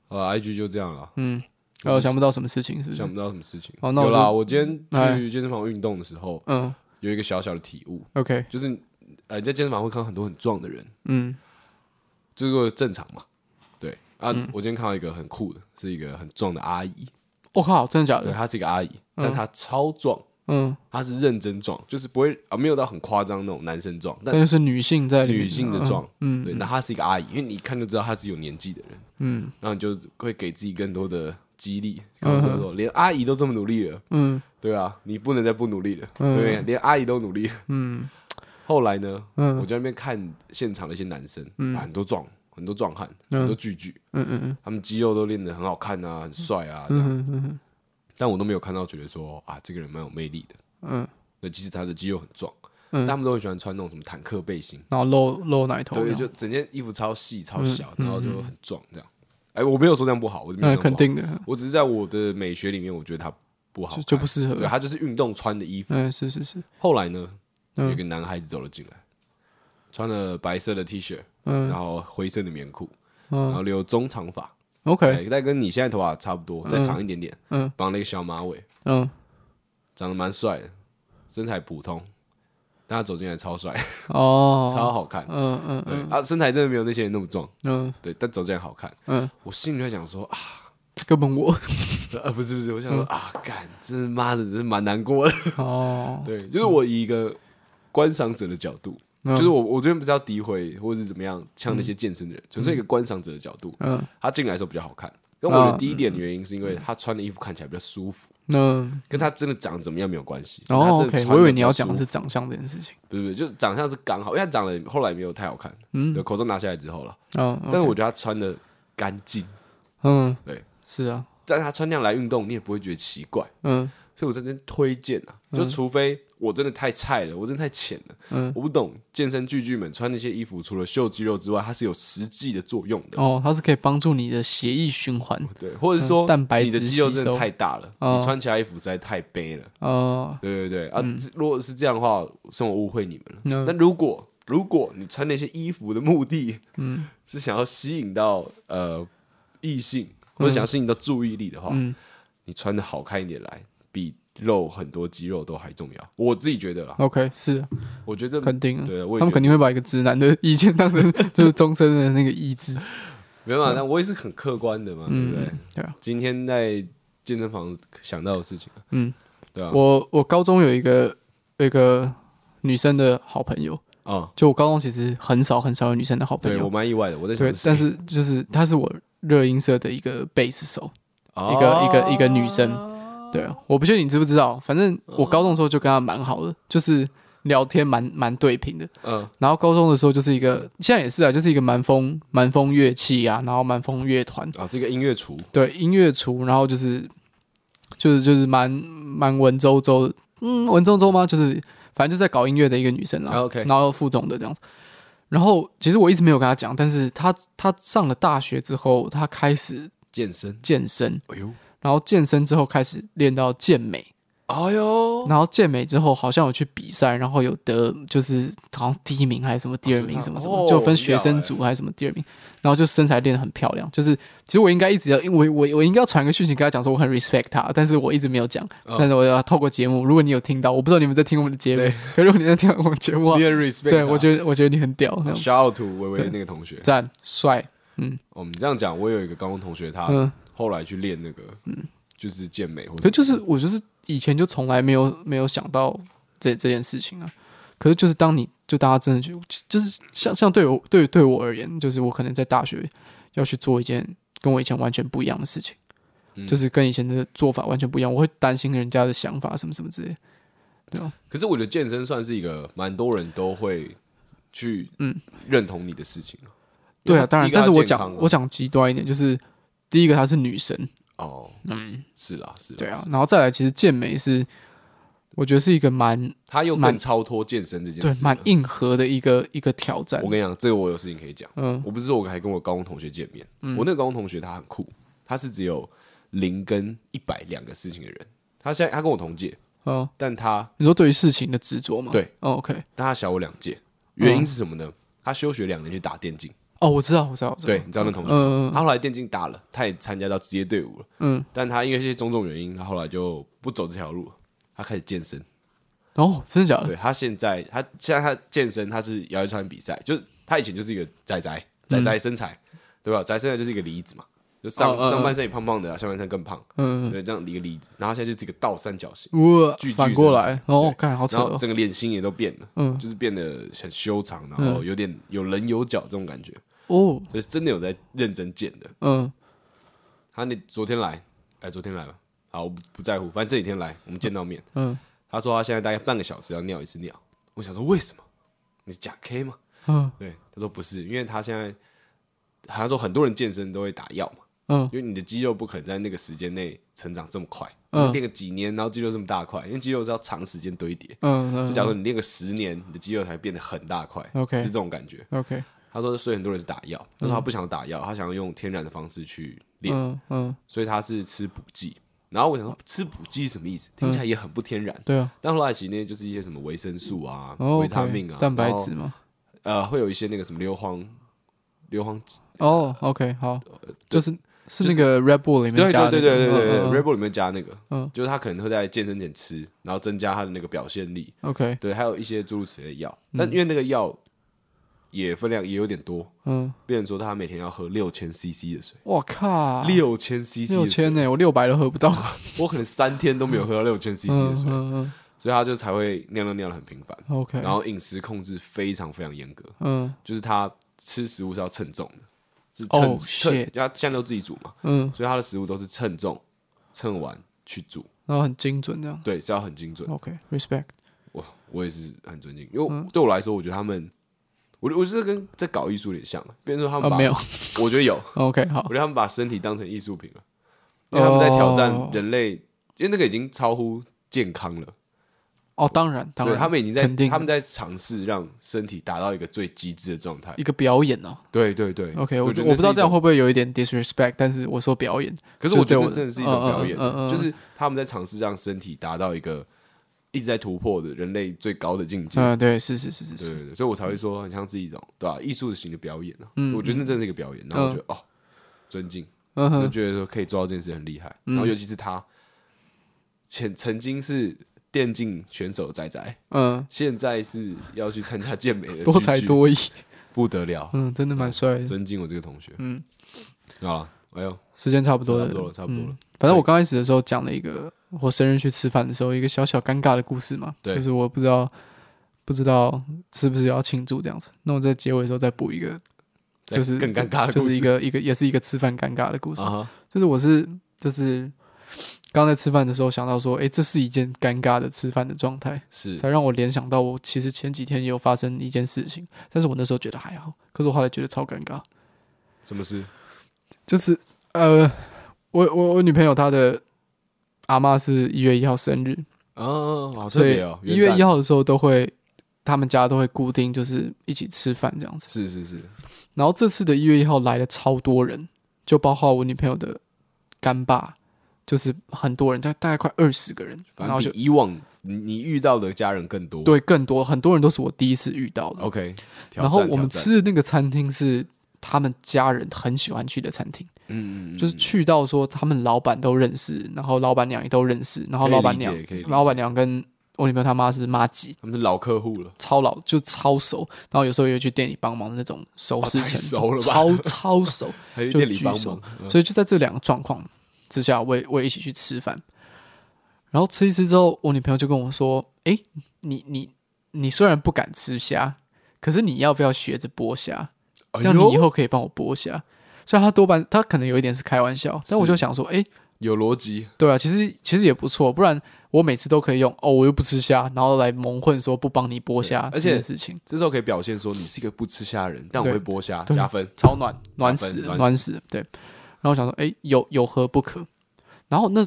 呃，IG 就这样了，嗯。然后想不到什么事情，是不是？想不到什么事情。有啦，我今天去健身房运动的时候，嗯，有一个小小的体悟。OK，就是，呃，在健身房会看到很多很壮的人，嗯，这个正常嘛？对啊，我今天看到一个很酷的，是一个很壮的阿姨。我靠，真的假的？对，她是一个阿姨，但她超壮，嗯，她是认真壮，就是不会啊，没有到很夸张那种男生壮，但是女性在女性的壮，嗯，对，那她是一个阿姨，因为你一看就知道她是有年纪的人，嗯，然后你就会给自己更多的。激励，告诉他说，连阿姨都这么努力了，嗯，对啊，你不能再不努力了，对？连阿姨都努力，嗯。后来呢，嗯，我在那边看现场的一些男生，嗯，很多壮，很多壮汉，很多巨巨，嗯嗯嗯，他们肌肉都练得很好看啊，很帅啊，嗯嗯，但我都没有看到觉得说啊，这个人蛮有魅力的，嗯，那其实他的肌肉很壮，嗯，他们都很喜欢穿那种什么坦克背心，然后露露奶头，对，就整件衣服超细超小，然后就很壮这样。哎，我没有说这样不好，我那肯定的。我只是在我的美学里面，我觉得它不好，就不适合。对，它就是运动穿的衣服。嗯，是是是。后来呢，有一个男孩子走了进来，穿了白色的 T 恤，嗯，然后灰色的棉裤，嗯然后留中长发，OK，但跟你现在头发差不多，再长一点点，嗯，绑了一个小马尾，嗯，长得蛮帅的，身材普通。他走进来超帅哦，*laughs* 超好看，嗯嗯，对他，身材真的没有那些人那么壮，嗯，对，但走进来好看，嗯，我心里在想说啊，根本我，呃，*laughs* 不是不是，我想说啊，干，这妈的，真是蛮难过的。哦，*laughs* 对，就是我以一个观赏者的角度，就是我我这边不是要诋毁或者是怎么样，像那些健身的人，就是一个观赏者的角度，嗯，他进来的时候比较好看，跟我的第一点的原因是因为他穿的衣服看起来比较舒服。那跟他真的长怎么样没有关系。哦，OK，我以为你要讲的是长相这件事情。不是不是，就是长相是刚好，因为他长得后来没有太好看。嗯，口罩拿下来之后了。嗯，但是我觉得他穿的干净。嗯，对，是啊。但是他穿那样来运动，你也不会觉得奇怪。嗯，所以我这边推荐啊，就除非。我真的太菜了，我真的太浅了。嗯，我不懂健身巨巨们穿那些衣服，除了秀肌肉之外，它是有实际的作用的。哦，它是可以帮助你的血液循环。对，或者是说蛋白质，你的肌肉真的太大了，你穿起来衣服实在太背了。哦，对对对啊！如果是这样的话，算我误会你们了。但如果如果你穿那些衣服的目的，嗯，是想要吸引到呃异性，或者想要吸引到注意力的话，你穿的好看一点来比。肉很多，肌肉都还重要，我自己觉得啦。OK，是，我觉得肯定，对，他们肯定会把一个直男的意见当成 *laughs* 就是终身的那个意志。没办法，那我也是很客观的嘛，对不对？对啊。今天在健身房想到的事情，嗯，对啊。我我高中有一个有一个女生的好朋友啊，就我高中其实很少很少有女生的好朋友，对我蛮意外的。我在想，但是就是她是我热音社的一个贝斯手，一个一个一个女生。对啊，我不确定你知不知道，反正我高中的时候就跟他蛮好的，就是聊天蛮蛮对频的。嗯，然后高中的时候就是一个，现在也是啊，就是一个蛮风蛮风乐器啊，然后蛮风乐团啊，是一个音乐厨。对，音乐厨，然后就是就是就是蛮蛮文绉绉，嗯，文绉绉吗？就是反正就在搞音乐的一个女生啦。OK，然后副总的这样。然后其实我一直没有跟他讲，但是他他上了大学之后，他开始健身健身。哎呦。然后健身之后开始练到健美，哎呦！然后健美之后好像有去比赛，然后有得就是好像第一名还是什么第二名什么什么，就分学生组还是什么第二名，然后就身材练得很漂亮。就是其实我应该一直要，因为我我我应该要传个讯息跟他讲说我很 respect 他，但是我一直没有讲。但是我要透过节目，如果你有听到，我不知道你们在听我们的节目，可 *laughs* 如果你在听我们节目，你很 respect，对我觉得我觉得你很屌。shout out 维维那个同学，赞帅，嗯，我们这样讲，我有一个高中同学他。后来去练那个嗯就是健美，或者可就是我就是以前就从来没有没有想到这这件事情啊。可是就是当你就大家真的就就是像像对我对对我而言，就是我可能在大学要去做一件跟我以前完全不一样的事情，嗯、就是跟以前的做法完全不一样，我会担心人家的想法什么什么之类，对啊。可是我觉得健身算是一个蛮多人都会去嗯。认同你的事情、对啊，当然，但是我讲我讲极端一点，就是第一个她是女神。哦，嗯，是啦，是啦，对啊，然后再来，其实健美是，我觉得是一个蛮，他又蛮超脱健身这件事，对，蛮硬核的一个一个挑战。我跟你讲，这个我有事情可以讲，嗯，我不是说我还跟我高中同学见面，嗯，我那个高中同学他很酷，他是只有零跟一百两个事情的人，他现在他跟我同届，嗯，但他你说对于事情的执着吗？对，OK，但他小我两届，原因是什么呢？他休学两年去打电竞。哦，我知道，我知道，对，你知道那同学，他后来电竞打了，他也参加到职业队伍了，嗯，但他因为一些种种原因，他后来就不走这条路了，他开始健身。哦，真的假的？对，他现在，他现在他健身，他是摇一穿比赛，就是他以前就是一个宅宅宅宅身材，对吧？宅身材就是一个梨子嘛。就上上半身也胖胖的，下半身更胖。嗯，对，这样一个梨子。然后现在就是一个倒三角形，哇，反过来哦，看好扯。然后整个脸型也都变了，嗯，就是变得很修长，然后有点有棱有角这种感觉。哦，就是真的有在认真健的。嗯，他那昨天来，哎，昨天来了。好，我不不在乎，反正这几天来，我们见到面。嗯，他说他现在大概半个小时要尿一次尿。我想说为什么？你是假 K 吗？嗯，对，他说不是，因为他现在好像说很多人健身都会打药嘛。嗯，因为你的肌肉不可能在那个时间内成长这么快，嗯，练个几年，然后肌肉这么大块，因为肌肉是要长时间堆叠，嗯，就假如你练个十年，你的肌肉才变得很大块，OK，是这种感觉，OK。他说，所以很多人是打药，但是他不想打药，他想要用天然的方式去练，嗯，所以他是吃补剂。然后我想说，吃补剂什么意思？听起来也很不天然，对啊。但后来其实那就是一些什么维生素啊、维他命啊、蛋白质嘛，呃，会有一些那个什么硫磺、硫磺。哦，OK，好，就是。是那个 Red Bull 里面加的，对对对对对，Red Bull 里面加那个，嗯，就是他可能会在健身前吃，然后增加他的那个表现力。OK，对，还有一些诸如此类的药，但因为那个药也分量也有点多，嗯，变成说他每天要喝六千 CC 的水。我靠，六千 CC，六千呢，我六百都喝不到，我可能三天都没有喝到六千 CC 的水，所以他就才会尿尿尿的很频繁。OK，然后饮食控制非常非常严格，嗯，就是他吃食物是要称重的。是称称，因为他现在都自己煮嘛，嗯，所以他的食物都是称重，称完去煮，然后很精准这样，对，是要很精准。OK，respect，我我也是很尊敬，因为对我来说，我觉得他们，我我觉得跟在搞艺术有点像，变成说他们把，没有，*laughs* 我觉得有，OK，好，我觉得他们把身体当成艺术品了，因为他们在挑战人类，因为那个已经超乎健康了。哦，当然，当然，他们已经在，他们在尝试让身体达到一个最极致的状态，一个表演哦。对对对，OK，我我不知道这样会不会有一点 disrespect，但是我说表演，可是我觉得真的是一种表演，就是他们在尝试让身体达到一个一直在突破的人类最高的境界。嗯，对，是是是是是，对对，所以我才会说很像是一种对吧？艺术型的表演呢，我觉得那真的是一个表演，然后我觉得哦，尊敬，就觉得说可以做到这件事很厉害，然后尤其是他，前曾经是。电竞选手仔仔，嗯，现在是要去参加健美的，多才多艺，不得了，嗯，真的蛮帅的，尊敬我这个同学，嗯，好了，哎呦，时间差不多了，差不多了，差不多了。反正我刚开始的时候讲了一个我生日去吃饭的时候一个小小尴尬的故事嘛，就是我不知道不知道是不是要庆祝这样子，那我在结尾的时候再补一个，就是更尴尬的故事，就是一个一个也是一个吃饭尴尬的故事，就是我是就是。刚在吃饭的时候想到说，哎，这是一件尴尬的吃饭的状态，是才让我联想到我其实前几天也有发生一件事情，但是我那时候觉得还好，可是我后来觉得超尴尬。什么事？就是呃，我我我女朋友她的阿妈是一月一号生日哦，好特别哦，一月一号的时候都会他们家都会固定就是一起吃饭这样子，是是是。然后这次的一月一号来了超多人，就包括我女朋友的干爸。就是很多人，大大概快二十个人，然后就以往你遇到的家人更多，对，更多，很多人都是我第一次遇到的。OK，然后我们吃的那个餐厅是他们家人很喜欢去的餐厅，嗯嗯，就是去到说他们老板都认识，然后老板娘也都认识，然后老板娘，老板娘跟我女朋友他妈是妈吉，他们是老客户了，超老就超熟，然后有时候也去店里帮忙的那种熟识程度，超超熟，*laughs* 就巨熟，所以就在这两个状况。之下，我也我也一起去吃饭。然后吃一吃之后，我女朋友就跟我说：“哎，你你你虽然不敢吃虾，可是你要不要学着剥虾？这样你以后可以帮我剥虾。”虽然他多半他可能有一点是开玩笑，但我就想说：“哎，有逻辑。”对啊，其实其实也不错，不然我每次都可以用哦，我又不吃虾，然后来蒙混说不帮你剥虾，而且事情这时候可以表现说你是一个不吃虾的人，但我会剥虾，加分，超暖暖死暖死。对，然后我想说：“哎，有有何不可？”然后那。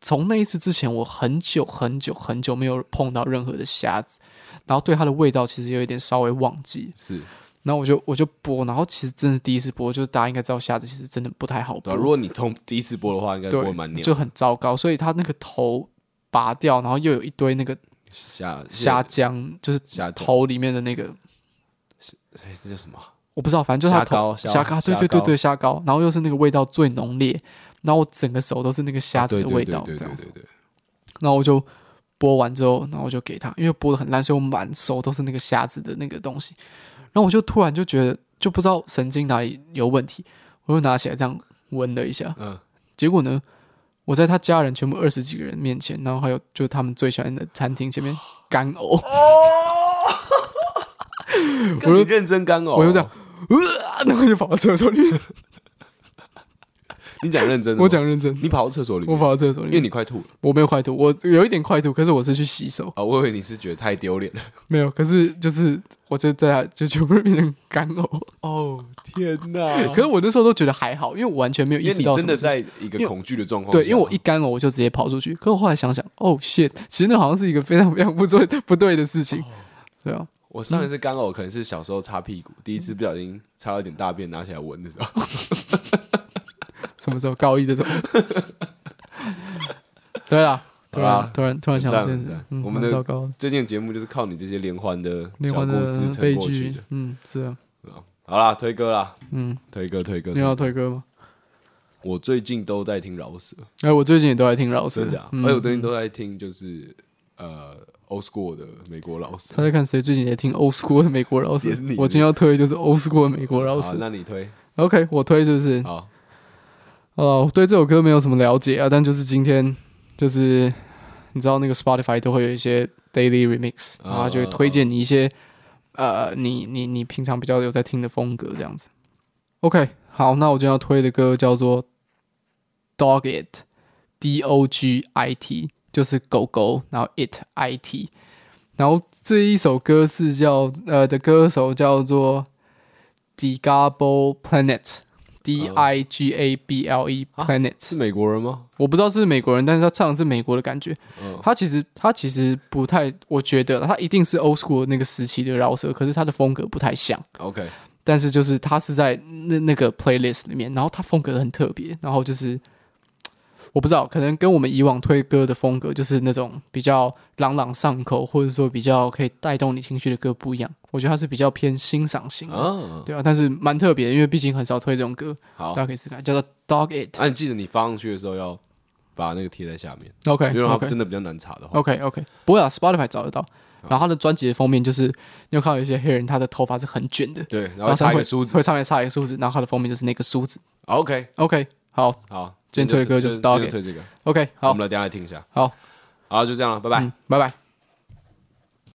从那一次之前，我很久很久很久没有碰到任何的虾子，然后对它的味道其实有一点稍微忘记。是，然后我就我就剥，然后其实真的第一次剥，就是大家应该知道虾子其实真的不太好剥。如果你从第一次剥的话，应该剥蛮黏，就很糟糕。所以它那个头拔掉，然后又有一堆那个虾虾浆，就是头里面的那个，哎，这叫什么？我不知道，反正就是它头虾膏，对对对对，虾膏，然后又是那个味道最浓烈。然后我整个手都是那个虾子的味道，这样子。然后我就剥完之后，然后我就给他，因为剥的很烂，所以我满手都是那个虾子的那个东西。然后我就突然就觉得，就不知道神经哪里有问题，我就拿起来这样闻了一下。嗯。结果呢，我在他家人全部二十几个人面前，然后还有就他们最喜欢的餐厅前面干呕。哦。*laughs* 我就认真干呕，我就这样，呃，然后就跑到厕所里面。你讲认真的，我讲认真。你跑到厕所里面，我跑到厕所里面，因为你快吐了。我没有快吐，我有一点快吐，可是我是去洗手。啊，我以为你是觉得太丢脸了。没有，可是就是我就在就全部变成干呕。哦天哪！可是我那时候都觉得还好，因为我完全没有意识到。你真的在一个恐惧的状况。对，因为我一干呕我就直接跑出去。可是我后来想想，哦 shit，其实那好像是一个非常非常不对不对的事情。对啊，我上一次干呕可能是小时候擦屁股，第一次不小心擦了点大便，拿起来闻的时候。什么时候高一的时候？*laughs* 对啊，突然突然突然想到这样子，我们的糟糕。这件节目就是靠你这些连环的连环的悲剧，嗯，是啊，好啦，推歌啦，嗯，推歌推歌，你要推歌吗？我最近都在听饶舌，哎，我最近也都在听饶舌，而且我最近都在听就是呃，old school 的美国饶舌。他在看谁最近在听 old school 的美国饶舌？我今天要推就是 old school 的美国饶舌。那你推？OK，我推就是好。哦，我对这首歌没有什么了解啊，但就是今天，就是你知道那个 Spotify 都会有一些 daily remix，然后就会推荐你一些呃，你你你平常比较有在听的风格这样子。OK，好，那我今天要推的歌叫做 Dog It，D O G I T，就是狗狗，然后 It I T，然后这一首歌是叫呃的歌手叫做 Digable Planet。D I G A B L E Planet 是美国人吗？我不知道是美国人，但是他唱的是美国的感觉。嗯、他其实他其实不太，我觉得他一定是 Old School 那个时期的饶舌，可是他的风格不太像。OK，但是就是他是在那那个 Playlist 里面，然后他风格很特别，然后就是。我不知道，可能跟我们以往推歌的风格，就是那种比较朗朗上口，或者说比较可以带动你情绪的歌不一样。我觉得它是比较偏欣赏型的，哦、对啊，但是蛮特别的，因为毕竟很少推这种歌。好，大家可以试看，叫做 Dog It。那、啊、你记得你发上去的时候要把那个贴在下面，OK？因为它真的比较难查的话，OK OK。不会啊，Spotify 找得到。然后他的专辑的封面就是，你有看到有一些黑人，他的头发是很卷的，对，然后插一个梳子，会上面插一个梳子，然后他的封面就是那个梳子。OK OK，好好。今天推的歌就是 Dog It，推这个。OK，好，我们来等下来听一下。好，好，就这样了，拜拜，拜拜。